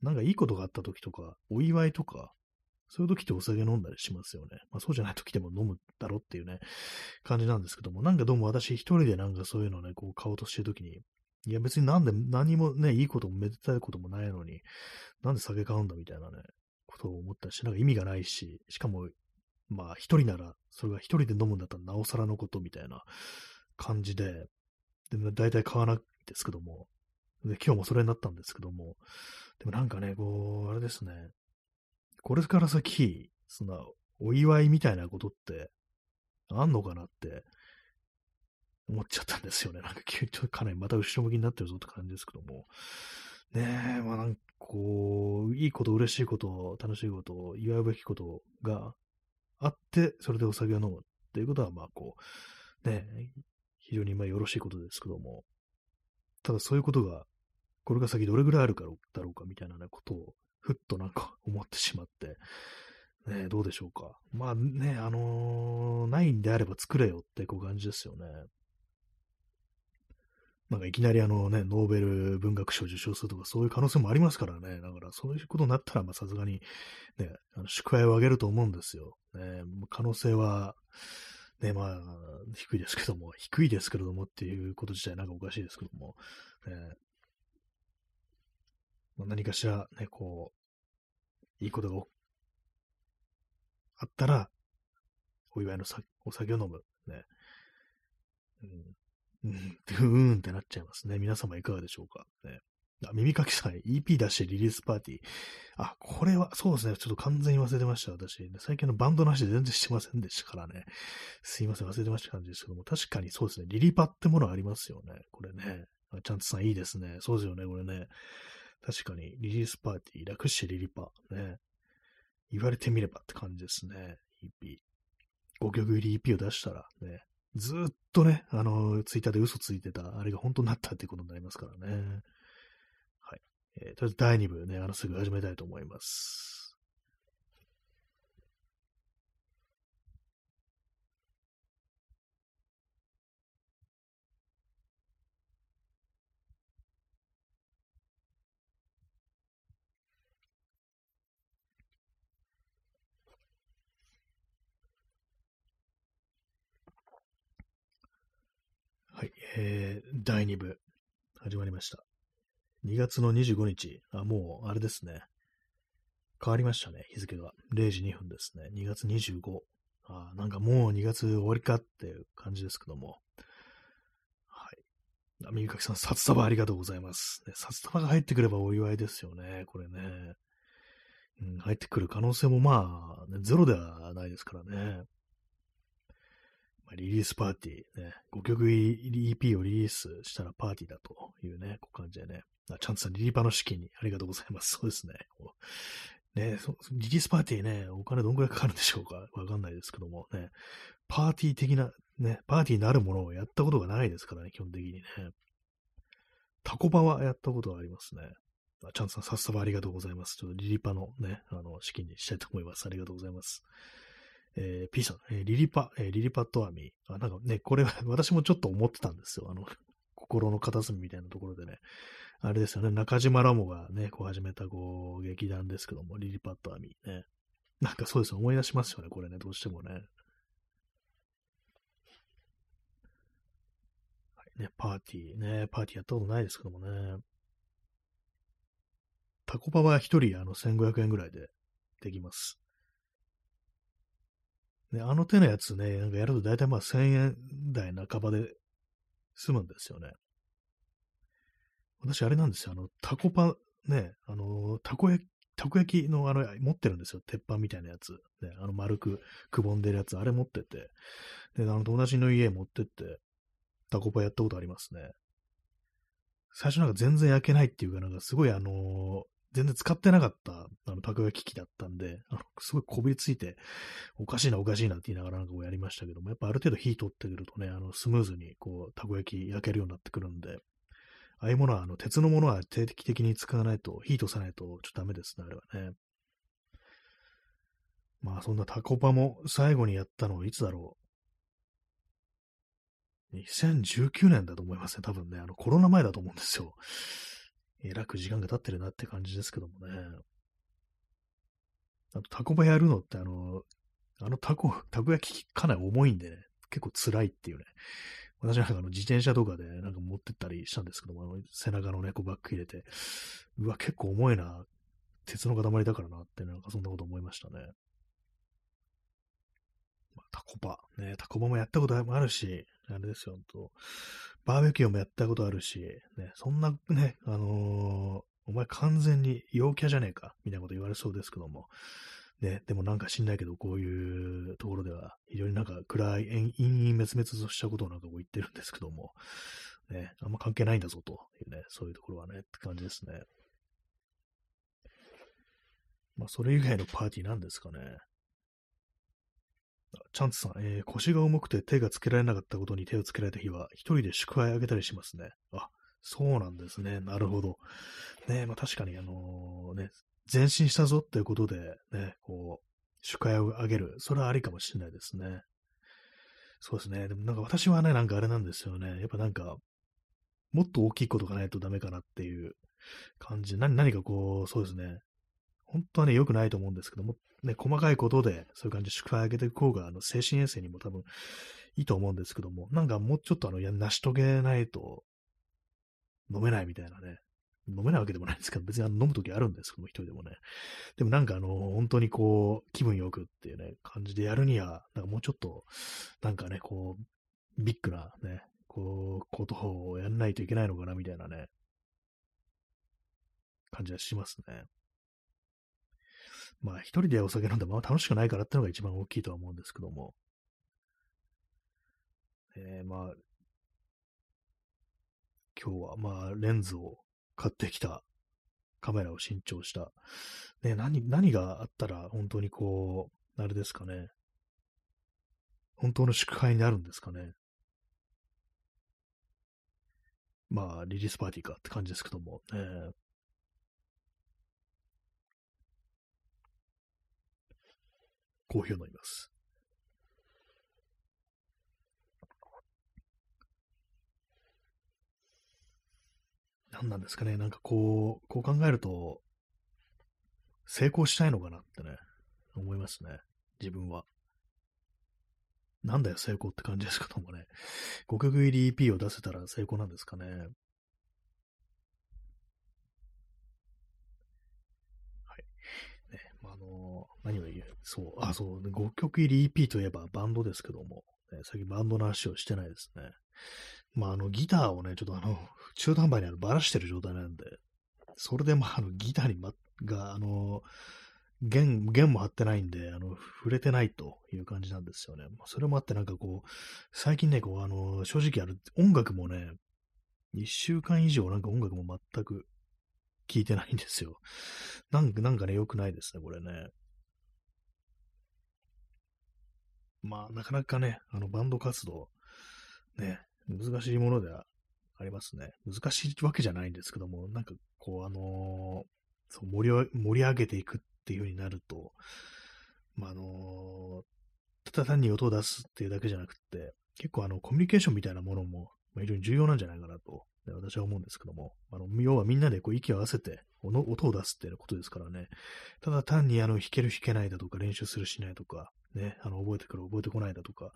なんかいいことがあったときとか、お祝いとか、そういう時ってお酒飲んだりしますよね。まあそうじゃない時でも飲むだろっていうね、感じなんですけども、なんかどうも私一人でなんかそういうのね、こう買おうとしてる時に、いや別になんで何もね、いいこともめでたいこともないのに、なんで酒買うんだみたいなね、ことを思ったし、なんか意味がないし、しかも、まあ一人なら、それが一人で飲むんだったらなおさらのことみたいな感じで、でも大体買わないですけども、で今日もそれになったんですけども、でもなんかね、こう、あれですね、これから先、そんな、お祝いみたいなことって、あんのかなって思っちゃったんですよね。なんか急にかなりまた後ろ向きになってるぞって感じですけども。ねえ、まあなんかこう、いいこと、嬉しいこと、楽しいこと、祝うべきことがあって、それでお酒を飲むっていうことは、まあこう、ねえ非常にまあよろしいことですけども、ただそういうことが、これが先どれぐらいあるかだろうかみたいな、ことを、ふっとなんか思ってしまって、ね、どうでしょうか。まあね、あのー、ないんであれば作れよってこう感じですよね。なんかいきなりあのね、ノーベル文学賞受賞するとかそういう可能性もありますからね。だからそういうことになったら、まあさすがにね、あの祝杯をあげると思うんですよ。ね、可能性は、ね、まあ、低いですけども、低いですけれどもっていうこと自体なんかおかしいですけども、ね、まあ、何かしらね、こう、いいことがあったら、お祝いのさお酒を飲む。ね。うん、うん、ふーんってなっちゃいますね。皆様いかがでしょうか。ね、あ耳かきさん、EP 出してリリースパーティー。あ、これは、そうですね。ちょっと完全に忘れてました、私。最近のバンドの話全然してませんでしたからね。すいません、忘れてました感じですけども、確かにそうですね。リリパってものありますよね。これね。ちゃんとさんいいですね。そうですよね、これね。確かに、リリースパーティー、楽してリリパ。ね。言われてみればって感じですね。EP。5曲入り EP を出したらね、ずっとね、あの、ツイッターで嘘ついてた、あれが本当になったってことになりますからね。はい。えー、とりあえず第2部ね、あの、すぐ始めたいと思います。い、えー、第2部、始まりました。2月の25日、あ、もう、あれですね。変わりましたね、日付が。0時2分ですね。2月25。あ、なんかもう2月終わりかっていう感じですけども。はい。あ、右かきさん、札束ありがとうございます。ね、札束が入ってくればお祝いですよね、これね。うん、入ってくる可能性もまあ、ね、ゼロではないですからね。まリリースパーティー、ね、5曲 EP をリリースしたらパーティーだというね、こう感じでね。あちゃんとさん、リリーパの資金にありがとうございます。そうですね。ねリリースパーティーね、お金どんくらいかかるんでしょうか？わかんないですけどもね。パーティー的な、ね、パーティーになるものをやったことがないですからね、基本的にね。タコパはやったことがありますね。あチャンさん、さっさばありがとうございます。ちょっとリリパのね、あの、資金にしたいと思います。ありがとうございます。えー、P さん、えー、リリパ、えー、リリパットアミあ、なんかね、これは 私もちょっと思ってたんですよ。あの、心の片隅みたいなところでね。あれですよね、中島ラモがね、こう始めたこう劇団ですけども、リリパットアミね。なんかそうです思い出しますよね、これね、どうしてもね。はいね、パーティーね、パーティーやったことないですけどもね。タコパは一人あの1500円ぐらいでできます。ね、あの手のやつね、なんかやると大体まあ1000円台半ばで済むんですよね。私あれなんですよ、あの、タコパ、ね、あの、たこ焼き、たこ焼きのあの、持ってるんですよ。鉄板みたいなやつ。ね、あの丸くくぼんでるやつ、あれ持ってて。で、あの、友達の家持ってって、タコパやったことありますね。最初なんか全然焼けないっていうか、なんかすごいあの全然使ってなかった、あの、たこ焼き器だったんで、あの、すごいこびりついて、おかしいな、おかしいなって言いながらなんかこうやりましたけども、やっぱある程度火取ってくるとね、あの、スムーズにこう、たこ焼き焼けるようになってくるんで、ああいうものは、あの、鉄のものは定期的に使わないと、火通さないとちょっとダメですね、あれはね。まあ、そんなタコパも最後にやったのはいつだろう。2019年だと思いますね、多分ね。あの、コロナ前だと思うんですよ。えらく時間が経ってるなって感じですけどもね。あと、タコパやるのって、あの、あのタコ、タコ焼きかなり重いんでね、結構辛いっていうね。私なんかあの自転車とかでなんか持ってったりしたんですけども、あの背中のね、こうバッグ入れて、うわ、結構重いな、鉄の塊だからなって、なんかそんなこと思いましたね。まあ、タコパ、ね、タコパもやったことあるし、あれですよ、ほんと。バーベキューもやったことあるし、ね、そんなね、あのー、お前完全に陽キャじゃねえか、みたいなこと言われそうですけども、ね、でもなんか知んないけど、こういうところでは、非常になんか暗い、陰陰滅滅としたことをなんかこう言ってるんですけども、ね、あんま関係ないんだぞというね、そういうところはね、って感じですね。まあ、それ以外のパーティーなんですかね。チャンツさん、えー、腰が重くて手がつけられなかったことに手をつけられた日は、一人で祝杯あげたりしますね。あ、そうなんですね。なるほど。ねまあ確かにあのー、ね、前進したぞっていうことで、ね、こう、祝杯をあげる。それはありかもしれないですね。そうですね。でもなんか私はね、なんかあれなんですよね。やっぱなんか、もっと大きいことがないとダメかなっていう感じ。何、何かこう、そうですね。本当はね、良くないと思うんですけども、ね、細かいことで、そういう感じで祝杯上げていく方が、あの、精神衛生にも多分いいと思うんですけども、なんかもうちょっとあの、や、成し遂げないと、飲めないみたいなね。飲めないわけでもないんですけど、別にあの飲むときあるんですけども、一人でもね。でもなんかあの、本当にこう、気分よくっていうね、感じでやるには、なんかもうちょっと、なんかね、こう、ビッグなね、こう、ことをやんないといけないのかな、みたいなね、感じはしますね。まあ、一人でお酒飲んでも楽しくないからってのが一番大きいとは思うんですけども。えー、まあ、今日はまあ、レンズを買ってきた、カメラを新調した。ね、何、何があったら本当にこう、あれですかね。本当の祝杯になるんですかね。まあ、リリースパーティーかって感じですけども、ね、コーヒーを飲みます。何なんですかね、なんかこう、こう考えると、成功したいのかなってね、思いますね、自分は。なんだよ成功って感じですけどもね。5曲入り EP を出せたら成功なんですかね。ね、まあ、の何を言う、そう、あ、そう、5曲入り EP といえばバンドですけども、ね、最近バンドの話をしてないですね。まあ、あの、ギターをね、ちょっとあの、中途半端にあのばらしてる状態なんで、それでまあ、あの、ギターにま、が、あの、弦、弦も張ってないんで、あの、触れてないという感じなんですよね。それもあってなんかこう、最近ね、こう、あの、正直ある、音楽もね、一週間以上なんか音楽も全く聞いてないんですよ。なんか、なんかね、良くないですね、これね。まあ、なかなかね、あの、バンド活動、ね、難しいものではありますね。難しいわけじゃないんですけども、なんか、こう、あのー、そう盛り盛り上げていくっていう風になると、まあ、あのー、ただ単に音を出すっていうだけじゃなくって、結構あの、コミュニケーションみたいなものも、まあ、非常に重要なんじゃないかなと、私は思うんですけども、あの、要はみんなでこう息を合わせて音を出すっていうことですからね、ただ単にあの、弾ける弾けないだとか、練習するしないとか、ね、あの、覚えてくる覚えてこないだとか、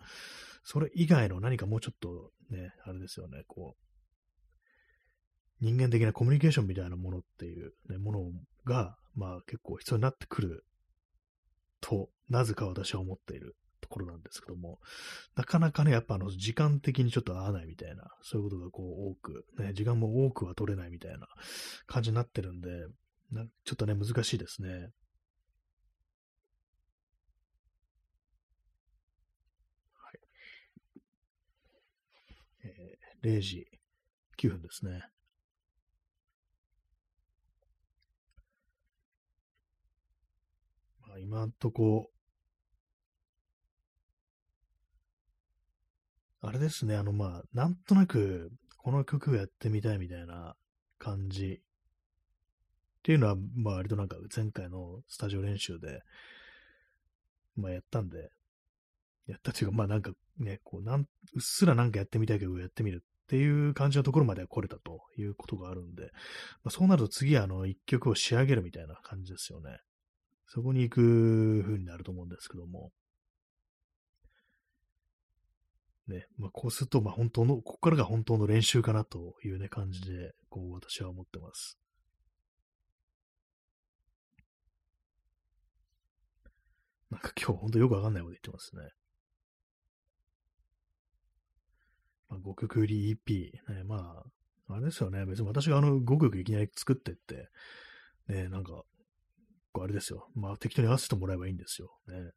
それ以外の何かもうちょっとね、あれですよね、こう、人間的なコミュニケーションみたいなものっていう、ね、ものが、まあ結構必要になってくると、なぜか私は思っている。ところなんですけども、なかなかね、やっぱあの、時間的にちょっと合わないみたいな、そういうことがこう多く、ね、時間も多くは取れないみたいな感じになってるんで、なちょっとね、難しいですね。はい。えー、0時9分ですね。今んとこ、あれですね、あの、まあ、なんとなく、この曲をやってみたいみたいな感じっていうのは、まあ、割となんか前回のスタジオ練習で、まあ、やったんで、やったというか、まあなんかね、こう、なん、うっすらなんかやってみたい曲をやってみるっていう感じのところまでは来れたということがあるんで、まあ、そうなると次はあの一曲を仕上げるみたいな感じですよね。そこに行く風になると思うんですけども。ね、まあ、こうすると、まあ、本当の、ここからが本当の練習かなというね、感じで、こう、私は思ってます。なんか今日本当よくわかんないこと言ってますね。まあ、5曲売り EP、ね、まあ、あれですよね。別に私があの5曲いきなり作ってって、ね、なんか、あれですよ。まあ適当に合わせてもらえばいいんですよ。ね。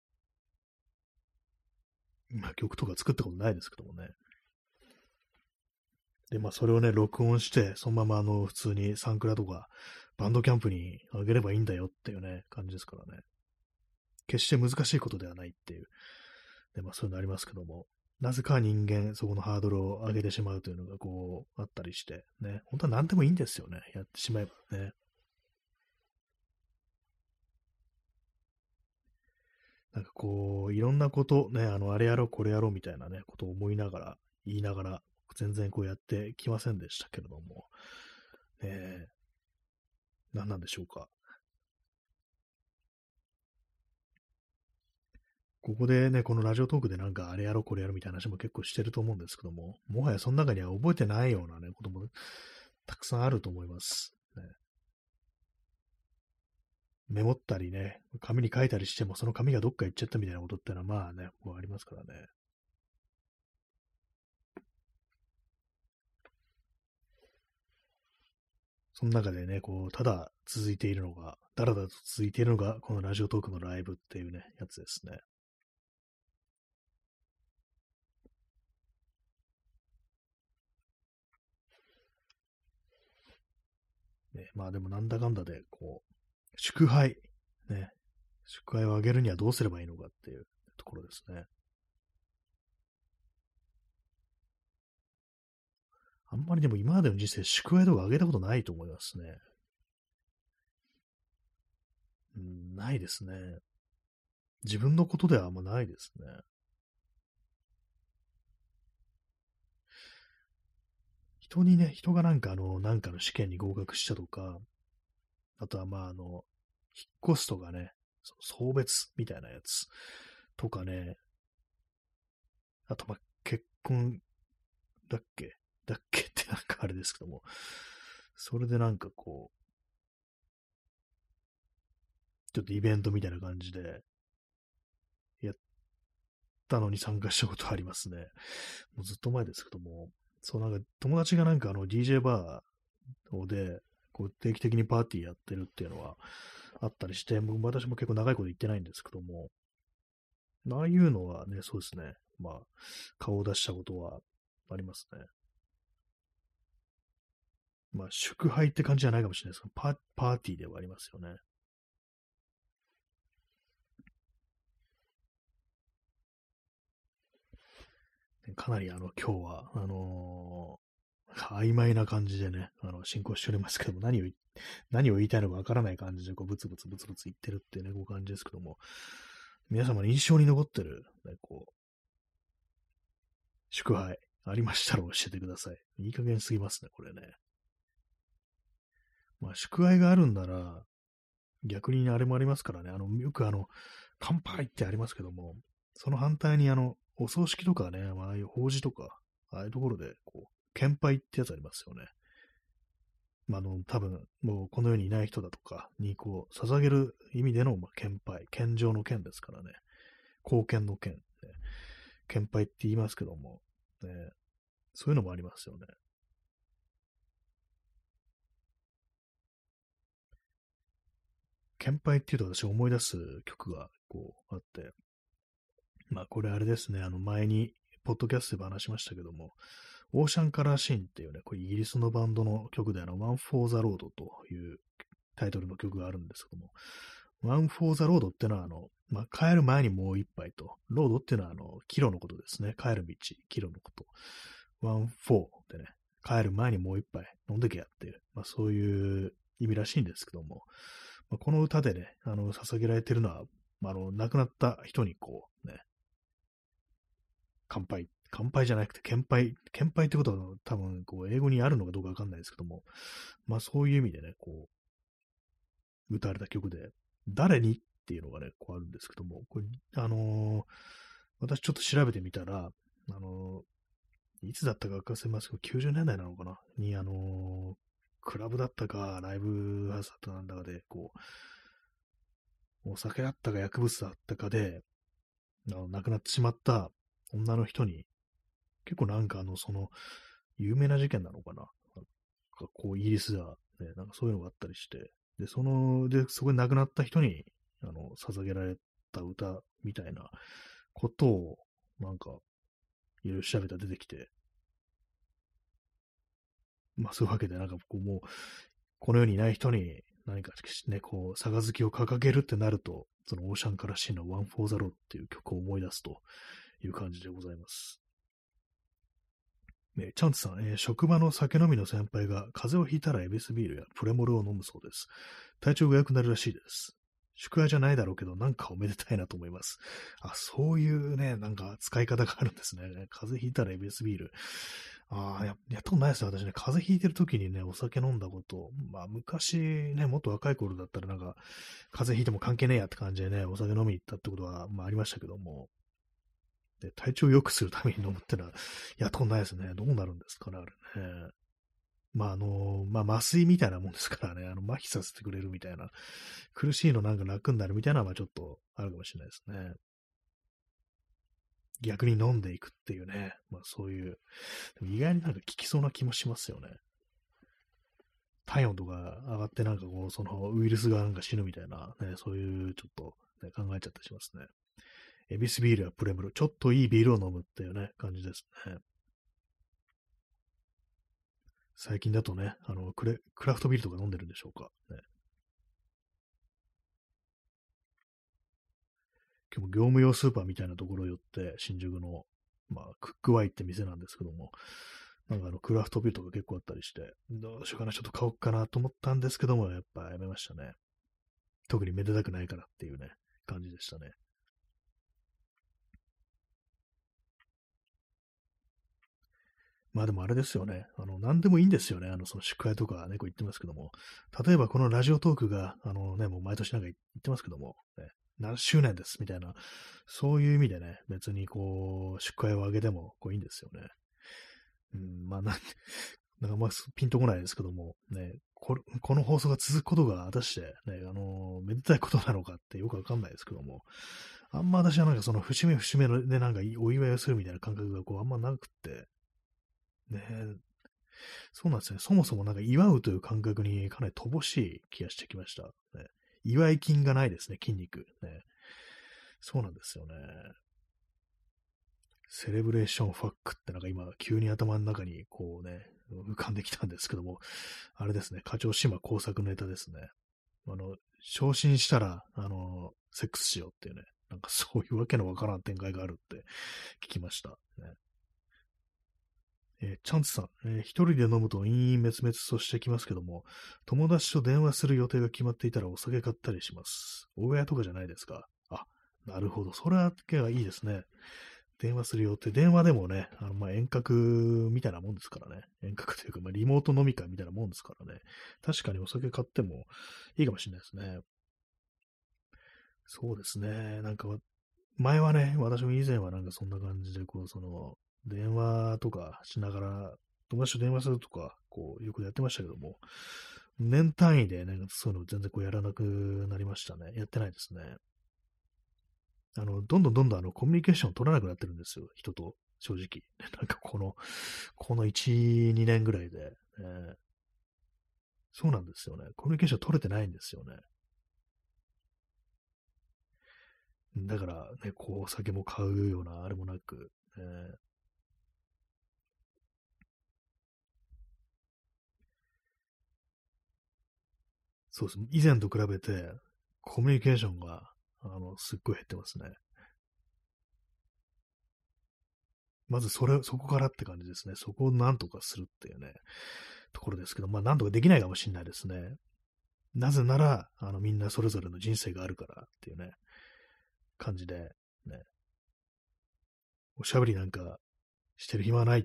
まあ曲とか作ったことないですけどもね。で、まあそれをね、録音して、そのままあの、普通にサンクラとか、バンドキャンプにあげればいいんだよっていうね、感じですからね。決して難しいことではないっていう。で、まあそういうのありますけども。なぜか人間、そこのハードルを上げてしまうというのがこう、あったりして、ね。本当は何でもいいんですよね。やってしまえばね。なんかこう、いろんなこと、ね、あの、あれやろう、これやろうみたいなね、ことを思いながら、言いながら、全然こうやってきませんでしたけれども、ね何なんでしょうか。ここでね、このラジオトークでなんかあれやろ、これやろみたいな話も結構してると思うんですけども、もはやその中には覚えてないようなね、こともたくさんあると思います。ね、メモったりね、紙に書いたりしても、その紙がどっか行っちゃったみたいなことってのは、まあね、もうありますからね。その中でね、こう、ただ続いているのが、だらだらと続いているのが、このラジオトークのライブっていうね、やつですね。ね、まあでもなんだかんだで、こう、祝杯。ね。祝杯をあげるにはどうすればいいのかっていうところですね。あんまりでも今までの人生、祝杯とかあげたことないと思いますね。うん、ないですね。自分のことではあんまないですね。人にね、人がなんかあの、なんかの試験に合格したとか、あとはまああの、引っ越すとかね、送別みたいなやつとかね、あと、まあ、結婚だっけ？だっけ？ってなんかあれですけども、それでなんかこう、ちょっとイベントみたいな感じで、やったのに参加したことありますね。もうずっと前ですけども、そうなんか友達がなんかあの DJ バーで、こう定期的にパーティーやってるっていうのはあったりして、も私も結構長いこと行ってないんですけども、ああいうのはね、そうですね。まあ、顔を出したことはありますね。まあ、祝杯って感じじゃないかもしれないですけど、パパーティーではありますよね。かなりあの、今日は、あの、曖昧な感じでね、あの、進行しておりますけども、何を、何を言いたいのかわからない感じで、こう、ブツブツブツブツ言ってるっていうね、こう感じですけども、皆様に印象に残ってる、ね、こう、祝杯、ありましたら教えてください。いい加減すぎますね、これね。まあ、祝杯があるんなら、逆にあれもありますからね、あの、よくあの、乾杯ってありますけども、その反対にあの、お葬式とかね、まあ、ああいう法事とか、ああいうところで、こう、献杯ってやつありますよね。まあ、の、多分、もうこの世にいない人だとかに、こう、捧げる意味での、まあ、献杯、献上の献ですからね。貢献の献、ね。献杯って言いますけども、ね、そういうのもありますよね。献杯っていうと私思い出す曲がこうあって、まあこれあれですね、あの前にポッドキャストで話しましたけども、オーシャンカラーシーンっていうね、これイギリスのバンドの曲であの、One for the Road というタイトルの曲があるんですけども、One for the Road ってのはあの、まあ、帰る前にもう一杯と、ロードっていうのはあの、キロのことですね。帰る道、キロのこと。One for でね、帰る前にもう一杯飲んでけやっていう、まあそういう意味らしいんですけども、まあ、この歌でね、あの、捧げられてるのは、あ、あの、亡くなった人にこう、ね、乾杯。乾杯じゃなくて、献杯。献杯ってことは多分、こう、英語にあるのかどうかわかんないですけども、まあそういう意味でね、こう、歌われた曲で、誰にっていうのがね、こうあるんですけども、これ、あのー、私ちょっと調べてみたら、あのー、いつだったか忘れますけど、90年代なのかな？に、あのー、クラブだったか、ライブハウスだったかなんだかで、こう、お酒だったか薬物だったかで、あの亡くなってしまった女の人に、結構なんかあの、その、有名な事件なのかな？こう、イギリスでは、ね、なんかそういうのがあったりして、で、その、で、そこで亡くなった人に、あの、捧げられた歌みたいなことを、なんか、いろいろ調べたら出てきて、まあそういうわけで、なんかこうもう、この世にいない人に何かね、こう、杯を掲げるってなると、そのオーシャンからシーンの One for the Road っていう曲を思い出すという感じでございます。えチャンツさん、えー、職場の酒飲みの先輩が風邪をひいたらエビスビールやプレモルを飲むそうです。体調が良くなるらしいです。宿屋じゃないだろうけど、なんかおめでたいなと思います。あ、そういうね、なんか使い方があるんですね。風邪ひいたらエビスビール。ああ、や、やったことないですよ、私ね。風邪ひいてる時にね、お酒飲んだこと。まあ、昔ね、もっと若い頃だったらなんか、風邪ひいても関係ねえやって感じでね、お酒飲みに行ったってことは、まあありましたけども。で、体調を良くするために飲むってのは、やったことないですね。どうなるんですかね、あれね。まあ、あの、まあ、麻酔みたいなもんですからね、あの、麻痺させてくれるみたいな、苦しいのなんか楽になるみたいなのは、ちょっとあるかもしれないですね。逆に飲んでいくっていうね、まあそういう、意外になんか効きそうな気もしますよね。体温とか上がってなんかこう、そのウイルスがなんか死ぬみたいな、ね、そういうちょっと、ね、考えちゃったりしますね。エビスビールやプレムル、ちょっといいビールを飲むっていうね、感じですね。最近だとね、あのクレ、クラフトビールとか飲んでるんでしょうか？ね、今日も業務用スーパーみたいなところ寄って、新宿の、まあ、クックワイって店なんですけども、なんかあの、クラフトビールとか結構あったりして、どうしようかな、ちょっと買おうかなと思ったんですけども、やっぱやめましたね。特にめでたくないからっていうね、感じでしたね。まあでもあれですよね。あの、何でもいいんですよね。あの、その宿題とかね、こう言ってますけども。例えばこのラジオトークが、あのね、もう毎年なんか言ってますけども、ね、何周年ですみたいな、そういう意味でね、別にこう、祝会をあげてもこういいんですよね。うん、まあなん、なん かまあピンとこないですけども、ね、ここの放送が続くことが果たして、ね、あのー、めでたいことなのかってよくわかんないですけども、あんま私はなんかその節目節目でなんかお祝いをするみたいな感覚がこうあんまなくって、ね、そうなんですね。そもそもなんか祝うという感覚にかなり乏しい気がしてきました。ね、祝い筋がないですね、筋肉。ね、そうなんですよね。セレブレーションファックってなんか今急に頭の中にこうね、浮かんできたんですけども、あれですね、課長島工作ネタですね。あの、昇進したら、あの、セックスしようっていうね、なんかそういうわけのわからん展開があるって聞きました。ねえー、チャンツさん、えー、一人で飲むと陰々滅々としてきますけども、友達と電話する予定が決まっていたらお酒買ったりします。大家とかじゃないですか。あ、なるほど。それはけはいいですね。電話する予定、電話でもね、あのま遠隔みたいなもんですからね。遠隔というか、ま、リモート飲み会みたいなもんですからね。確かにお酒買ってもいいかもしれないですね。そうですね。なんか、前はね、私も以前はなんかそんな感じで、こう、その、電話とかしながら、友達と電話するとか、こう、よくやってましたけども、年単位でね、そういうの全然こうやらなくなりましたね。やってないですね。あの、どんどんどんどんあの、コミュニケーションを取らなくなってるんですよ、人と、正直。なんかこの、この1、2年ぐらいで、えー、そうなんですよね。コミュニケーション取れてないんですよね。だからね、こう、お酒も買うような、あれもなく、えそうです。以前と比べて、コミュニケーションがあの、すっごい減ってますね。まずそれ、そこからって感じですね。そこをなんとかするっていうね、ところですけど、まあなんとかできないかもしれないですね。なぜなら、あの、みんなそれぞれの人生があるからっていうね、感じで、ね。おしゃべりなんかしてる暇はないっ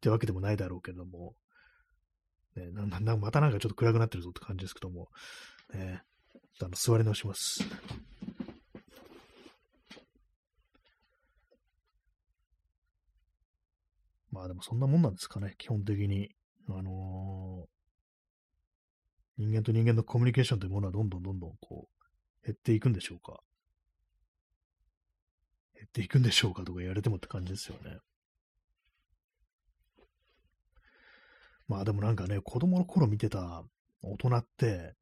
てわけでもないだろうけども、ね、な なまたなんかちょっと暗くなってるぞって感じですけども、ね、あの座り直します。まあでもそんなもんなんですかね、基本的に。あのー、人間と人間のコミュニケーションというものはどんどんどんどんこう、減っていくんでしょうか。減っていくんでしょうかとか言われてもって感じですよね。まあでもなんかね、子供の頃見てた大人って、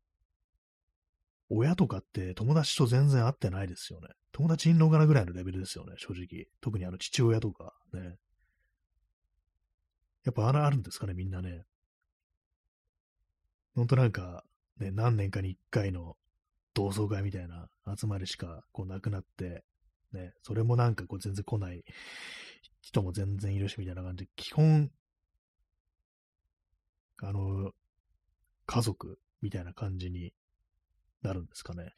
親とかって友達と全然会ってないですよね。友達いんのかなぐらいのレベルですよね、正直。特にあの父親とかね。やっぱああるんですかね、みんなね。ほんとなんか、ね、何年かに一回の同窓会みたいな集まりしかこうなくなって、ね、それもなんかこう全然来ない人も全然いるしみたいな感じで、基本、あの、家族みたいな感じになるんですかね。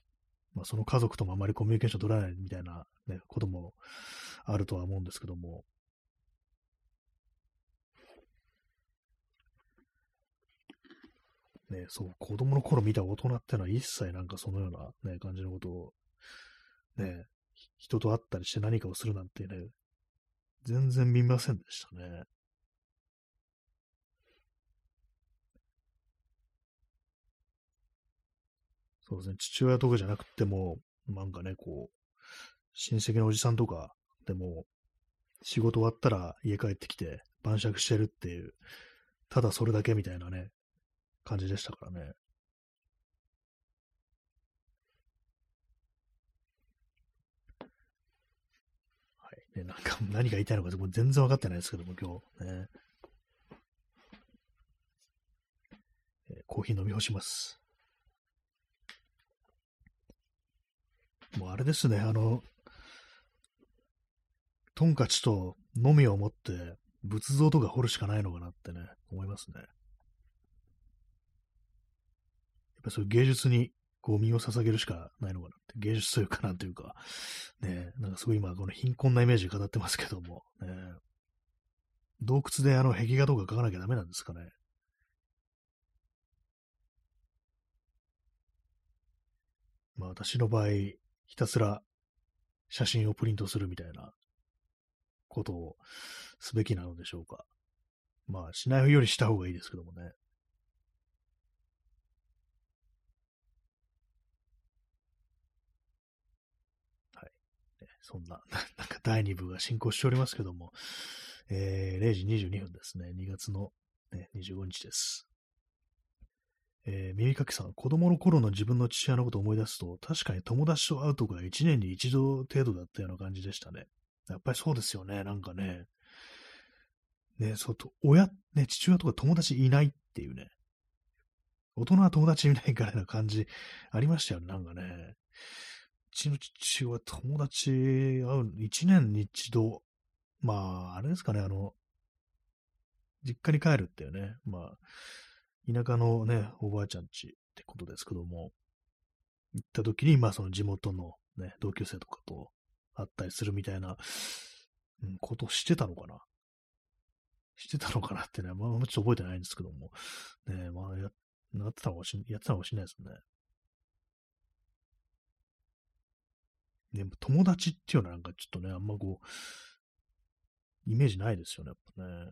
まあ、その家族ともあまりコミュニケーション取らないみたいな、ね、こともあるとは思うんですけども。ね、そう、子供の頃見た大人ってのは一切なんかそのような、ね、感じのことを、ね、人と会ったりして何かをするなんてね、全然見ませんでしたね。そうですね、父親とかじゃなくても、なんかね、こう、親戚のおじさんとかでも、仕事終わったら家帰ってきて晩酌してるっていう、ただそれだけみたいなね、感じでしたからね。はい。ね、なんか何が言いたいのか全然わかってないですけども、今日ね。えコーヒー飲み干します。もうあれですね、あの、トンカチとのみを持って仏像とか掘るしかないのかなってね、思いますね。やっぱそういう芸術にこう身を捧げるしかないのかなって、芸術というかなんというか、ね、なんかすごい今この貧困なイメージ語ってますけども、ね、洞窟であの壁画とか描かなきゃダメなんですかね。まあ私の場合、ひたすら写真をプリントするみたいなことをすべきなのでしょうか。まあしないよりした方がいいですけどもね。はい。そんな、なんか第2部が進行しておりますけども、えー、0時22分ですね。2月の、ね、25日です。えー、耳かきさん、子供の頃の自分の父親のことを思い出すと、確かに友達と会うとか1年に1度程度だったような感じでしたね。やっぱりそうですよね、なんかね。ね、そうと、親、ね、父親とか友達いないっていうね。大人は友達いないからな感じありましたよね、なんかね。うちの父親友達会う、1年に1度、まあ、あれですかね、あの、実家に帰るっていうね、まあ、田舎のね、おばあちゃんちってことですけども、行った時に、まあその地元のね、同級生とかと会ったりするみたいな、うん、ことしてたのかなしてたのかなってね、まあ、ちょっと覚えてないんですけども、ね、まあや、なってたのかし、やってたかもしれないですね。でも友達っていうのはなんかちょっとね、あんまこう、イメージないですよね、やっぱね。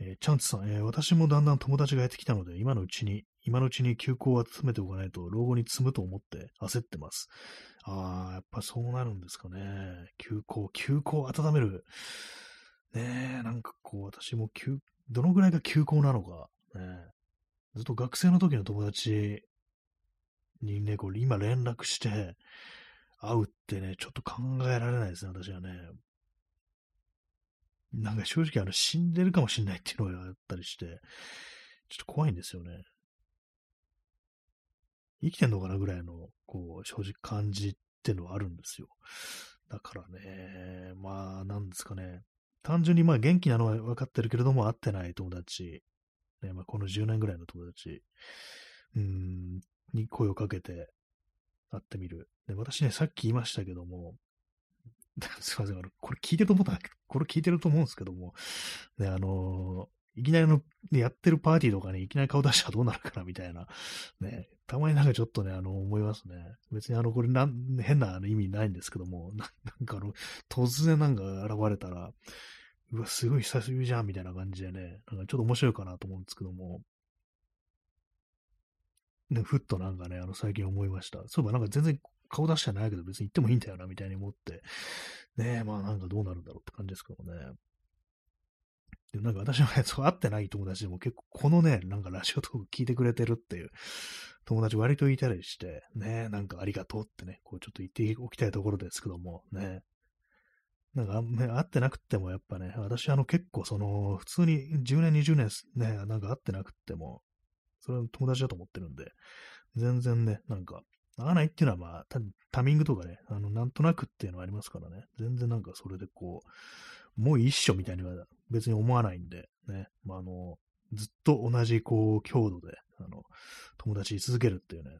えー、チャンツさん、えー、私もだんだん友達がやってきたので、今のうちに、今のうちに休校を集めておかないと、老後に積むと思って焦ってます。ああ、やっぱそうなるんですかね。休校、休校を温める。ねえ、なんかこう、私も休、どのぐらいが休校なのか、ね、ずっと学生の時の友達にね、これ今連絡して会うってね、ちょっと考えられないですね、私はね。なんか正直あの死んでるかもしんないっていうのがあったりして、ちょっと怖いんですよね。生きてんのかなぐらいの、こう、正直感じっていうのはあるんですよ。だからね、まあ、なんですかね。単純にまあ元気なのは分かってるけれども、会ってない友達、ね、まあ、この10年ぐらいの友達、うん、に声をかけて会ってみる。で、私ね、さっき言いましたけども、すいません、これ聞いてると思ったんだけど、これ聞いてると思うんですけども、ね、あのー、いきなりの、やってるパーティーとかにいきなり顔出したらどうなるかなみたいな、ね、たまになんかちょっとね、あの、思いますね。別にあの、これなん、変な意味ないんですけども、なんかあの、突然なんか現れたら、うわ、すごい久しぶりじゃんみたいな感じでね、なんかちょっと面白いかなと思うんですけども、ね、ふっとなんかね、あの、最近思いました。そういえばなんか全然顔出してないけど別に行ってもいいんだよな、みたいに思って、ねえ、まあなんかどうなるんだろうって感じですけどね。でなんか私のね、そう会ってない友達でも結構このね、なんかラジオトーク聞いてくれてるっていう友達割といたりして、ね、なんかありがとうってね、こうちょっと言っておきたいところですけども、ね。なんか、ね、会ってなくてもやっぱね、私あの結構その、普通に10年、20年ね、なんか会ってなくても、それは友達だと思ってるんで、全然ね、なんか、合わないっていうのはまあ、タミングとかね、あの、なんとなくっていうのはありますからね、全然なんかそれでこう、もう一緒みたいには別に思わないんで、ね、まあ、あの、ずっと同じこう、強度で、あの、友達に続けるっていうね、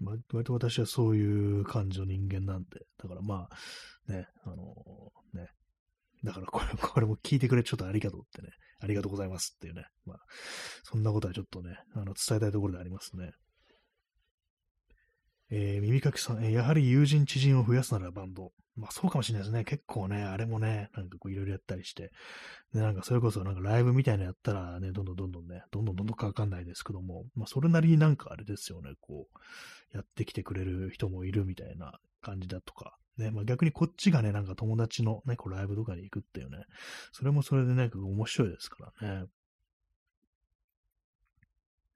ま、割と私はそういう感じの人間なんで、だからまあ、ね、あの、ね、だから これ、これも聞いてくれちょっとありがとうってね、ありがとうございますっていうね、まあ、そんなことはちょっとね、あの、伝えたいところでありますね。えー、耳かきさん、えー、やはり友人、知人を増やすならバンド。まあそうかもしれないですね。結構ね、あれもね、なんかこういろいろやったりして。で、なんかそれこそなんかライブみたいなやったらね、どんどんどんどんね、どんどんどんどんかわかんないですけども、まあそれなりになんかあれですよね、こう、やってきてくれる人もいるみたいな感じだとか。ね、まあ逆にこっちがね、なんか友達のね、こうライブとかに行くっていうね、それもそれでね、面白いですからね。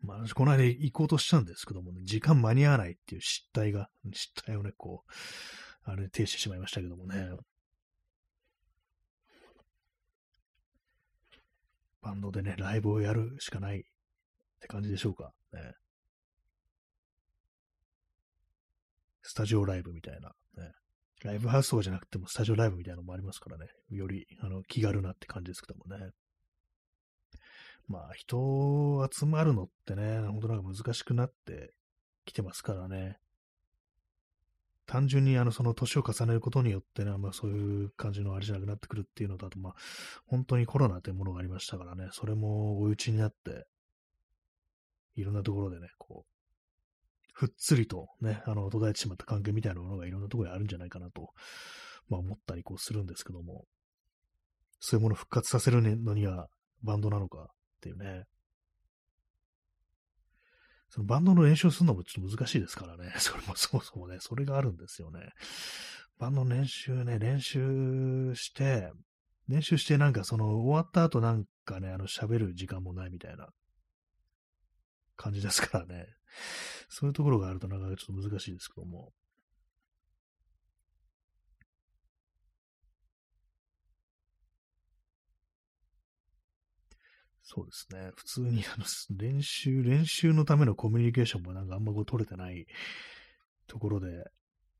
まあ、この間行こうとしたんですけどもね、時間間に合わないっていう失態が、失態をね、こう、あれ、停止してしまいましたけどもね。バンドでね、ライブをやるしかないって感じでしょうか。ね。スタジオライブみたいな、ね。ライブハウスとかじゃなくてもスタジオライブみたいなのもありますからね。より、あの、気軽なって感じですけどもね。まあ、人集まるのってね、本当なんか難しくなってきてますからね。単純にあの、その年を重ねることによってね、まあそういう感じのあれじゃなくなってくるっていうのと、あとまあ、本当にコロナというものがありましたからね、それもお家になって、いろんなところでね、こう、ふっつりとね、あの、途絶えてしまった関係みたいなものがいろんなところにあるんじゃないかなと、まあ思ったりこうするんですけども、そういうものを復活させるのにはバンドなのかっていうね。そのバンドの練習するのもちょっと難しいですからね。それもそもそもね、それがあるんですよね。バンドの練習ね、練習して、練習してなんかその終わった後なんかね、あの喋る時間もないみたいな感じですからね。そういうところがあるとなかなかちょっと難しいですけども。そうですね。普通にあの練習、練習のためのコミュニケーションもなんかあんまこう取れてないところで、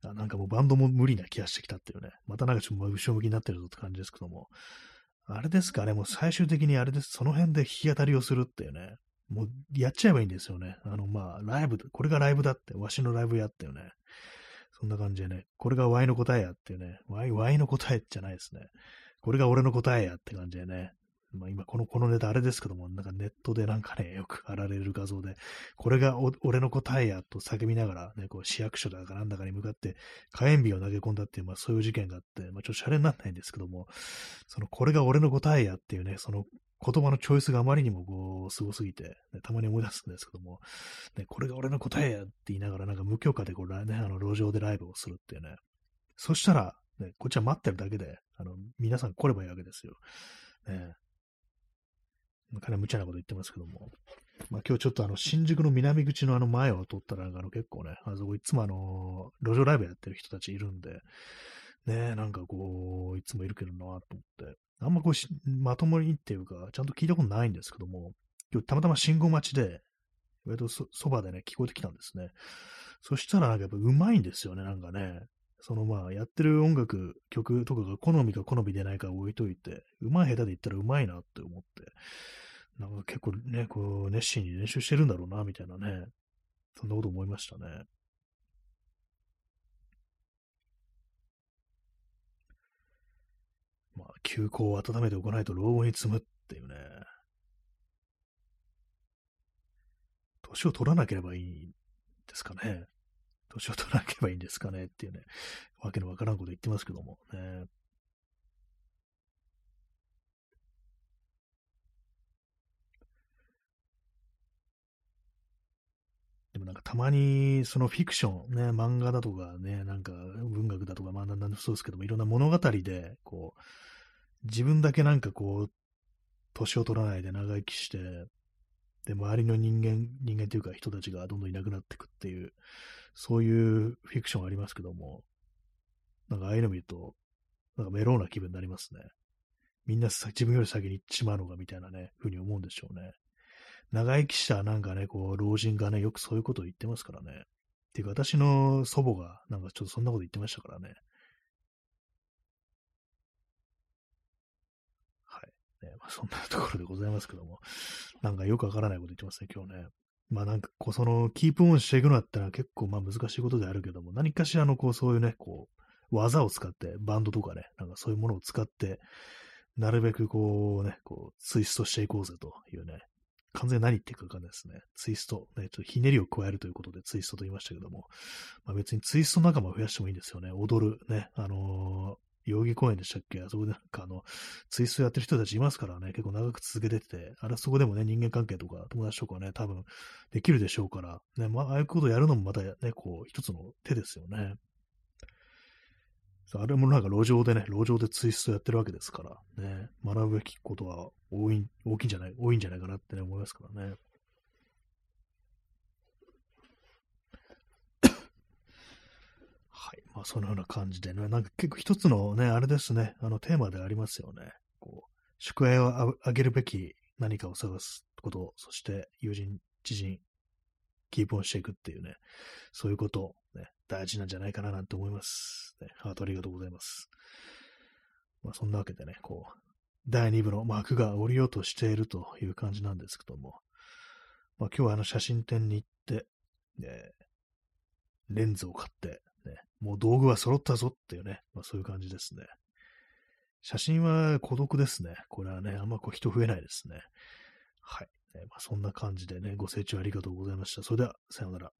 あなんかもうバンドも無理な気がしてきたっていうね。またなんかちょっと後ろ向きになってるぞって感じですけども。あれですか？ね、もう最終的にあれです。その辺で弾き語りをするっていうね。もうやっちゃえばいいんですよね。あの、まあ、ライブ、これがライブだって、わしのライブやってよね。そんな感じでね、これが Y の答えやっていうね、Y, y の答えじゃないですね。これが俺の答えやって感じでね、まあ、今この、このネタあれですけども、なんかネットでなんかね、よくあられる画像で、これが俺の答えやと叫びながら、ね、こう市役所だかなんだかに向かって火炎瓶を投げ込んだっていう、まあそういう事件があって、まあちょっとシャレにならないんですけども、その、これが俺の答えやっていうね、その言葉のチョイスがあまりにもこう、すごすぎて、ね、たまに思い出すんですけども、ね、これが俺の答えやって言いながら、なんか無許可でこう、ね、あの、路上でライブをするっていうね。そしたら、ね、こっちは待ってるだけで、あの、皆さん来ればいいわけですよ。ね、かなり無茶なこと言ってますけども。まあ今日ちょっとあの、新宿の南口のあの前を通ったら、あの結構ね、あそこいつもあの、路上ライブやってる人たちいるんで、ねえなんかこう、いつもいるけどなと思って、あんまこうまともにっていうか、ちゃんと聞いたことないんですけども、今日たまたま信号待ちで、割とそばでね、聞こえてきたんですね。そしたらなんかやっぱ上手いんですよね、なんかね。そのまあ、やってる音楽、曲とかが好みか好みでないか置いといて、上手い下手で言ったら上手いなって思って、なんか結構ね、こう、熱心に練習してるんだろうな、みたいなね。そんなこと思いましたね。まあ、休校を温めておかないと老後に積むっていうね。年を取らなければいいんですかね。年を取らなければいいんですかねっていうね、わけのわからんこと言ってますけどもね。でもなんかたまにそのフィクション、ね、漫画だとかね、なんか文学だとか、まあなんそうですけども、いろんな物語で、こう、自分だけなんかこう、年を取らないで長生きして、で、周りの人間、人間というか人たちがどんどんいなくなっていくっていう、そういうフィクションありますけども、なんかああいうの見ると、なんかメローな気分になりますね。みんな自分より先に行ってしまうのがみたいなね、ふうに思うんでしょうね。長生きしたなんかね、こう、老人がね、よくそういうことを言ってますからね。っていうか、私の祖母がなんかちょっとそんなこと言ってましたからね。はい。ねまあ、そんなところでございますけども、なんかよくわからないこと言ってますね、今日ね。まあなんか、こう、その、キープオンしていくのだったら結構まあ難しいことであるけども、何かしらのこう、そういうね、こう、技を使って、バンドとかね、なんかそういうものを使って、なるべくこうね、こう、ツイストしていこうぜというね、完全に何言ってるかわかんないですね。ツイスト、ね、ちょっとひねりを加えるということでツイストと言いましたけども、まあ、別にツイスト仲間を増やしてもいいんですよね。踊る、ね、あの代々木公園でしたっけ？あそこでなんかあの、ツイストやってる人たちいますからね、結構長く続けてて、あれそこでもね、人間関係とか友達とかね、多分できるでしょうから、ね、まあ、ああいうことやるのもまたね、こう、一つの手ですよね。あれもなんか路上でね、路上でツイストやってるわけですから、ね、学ぶべきことは多い、大きいんじゃない、多いんじゃないかなってね、思いますからね。はい。まあ、そのような感じでね、なんか結構一つのね、あれですね、あのテーマでありますよね。こう、宿題をあげるべき何かを探すこと、そして友人、知人、キープオンしていくっていうね、そういうことね、大事なんじゃないかななんて思います。ね、ハートありがとうございます。まあ、そんなわけでね、こう、第2部の幕が降りようとしているという感じなんですけども、まあ、今日はあの写真展に行って、ね、レンズを買って、ね、もう道具は揃ったぞっていうね、まあ、そういう感じですね。写真は孤独ですね。これはね、あんまこう人増えないですね。はい。まあ、そんな感じでね、ご清聴ありがとうございました。それでは、さようなら。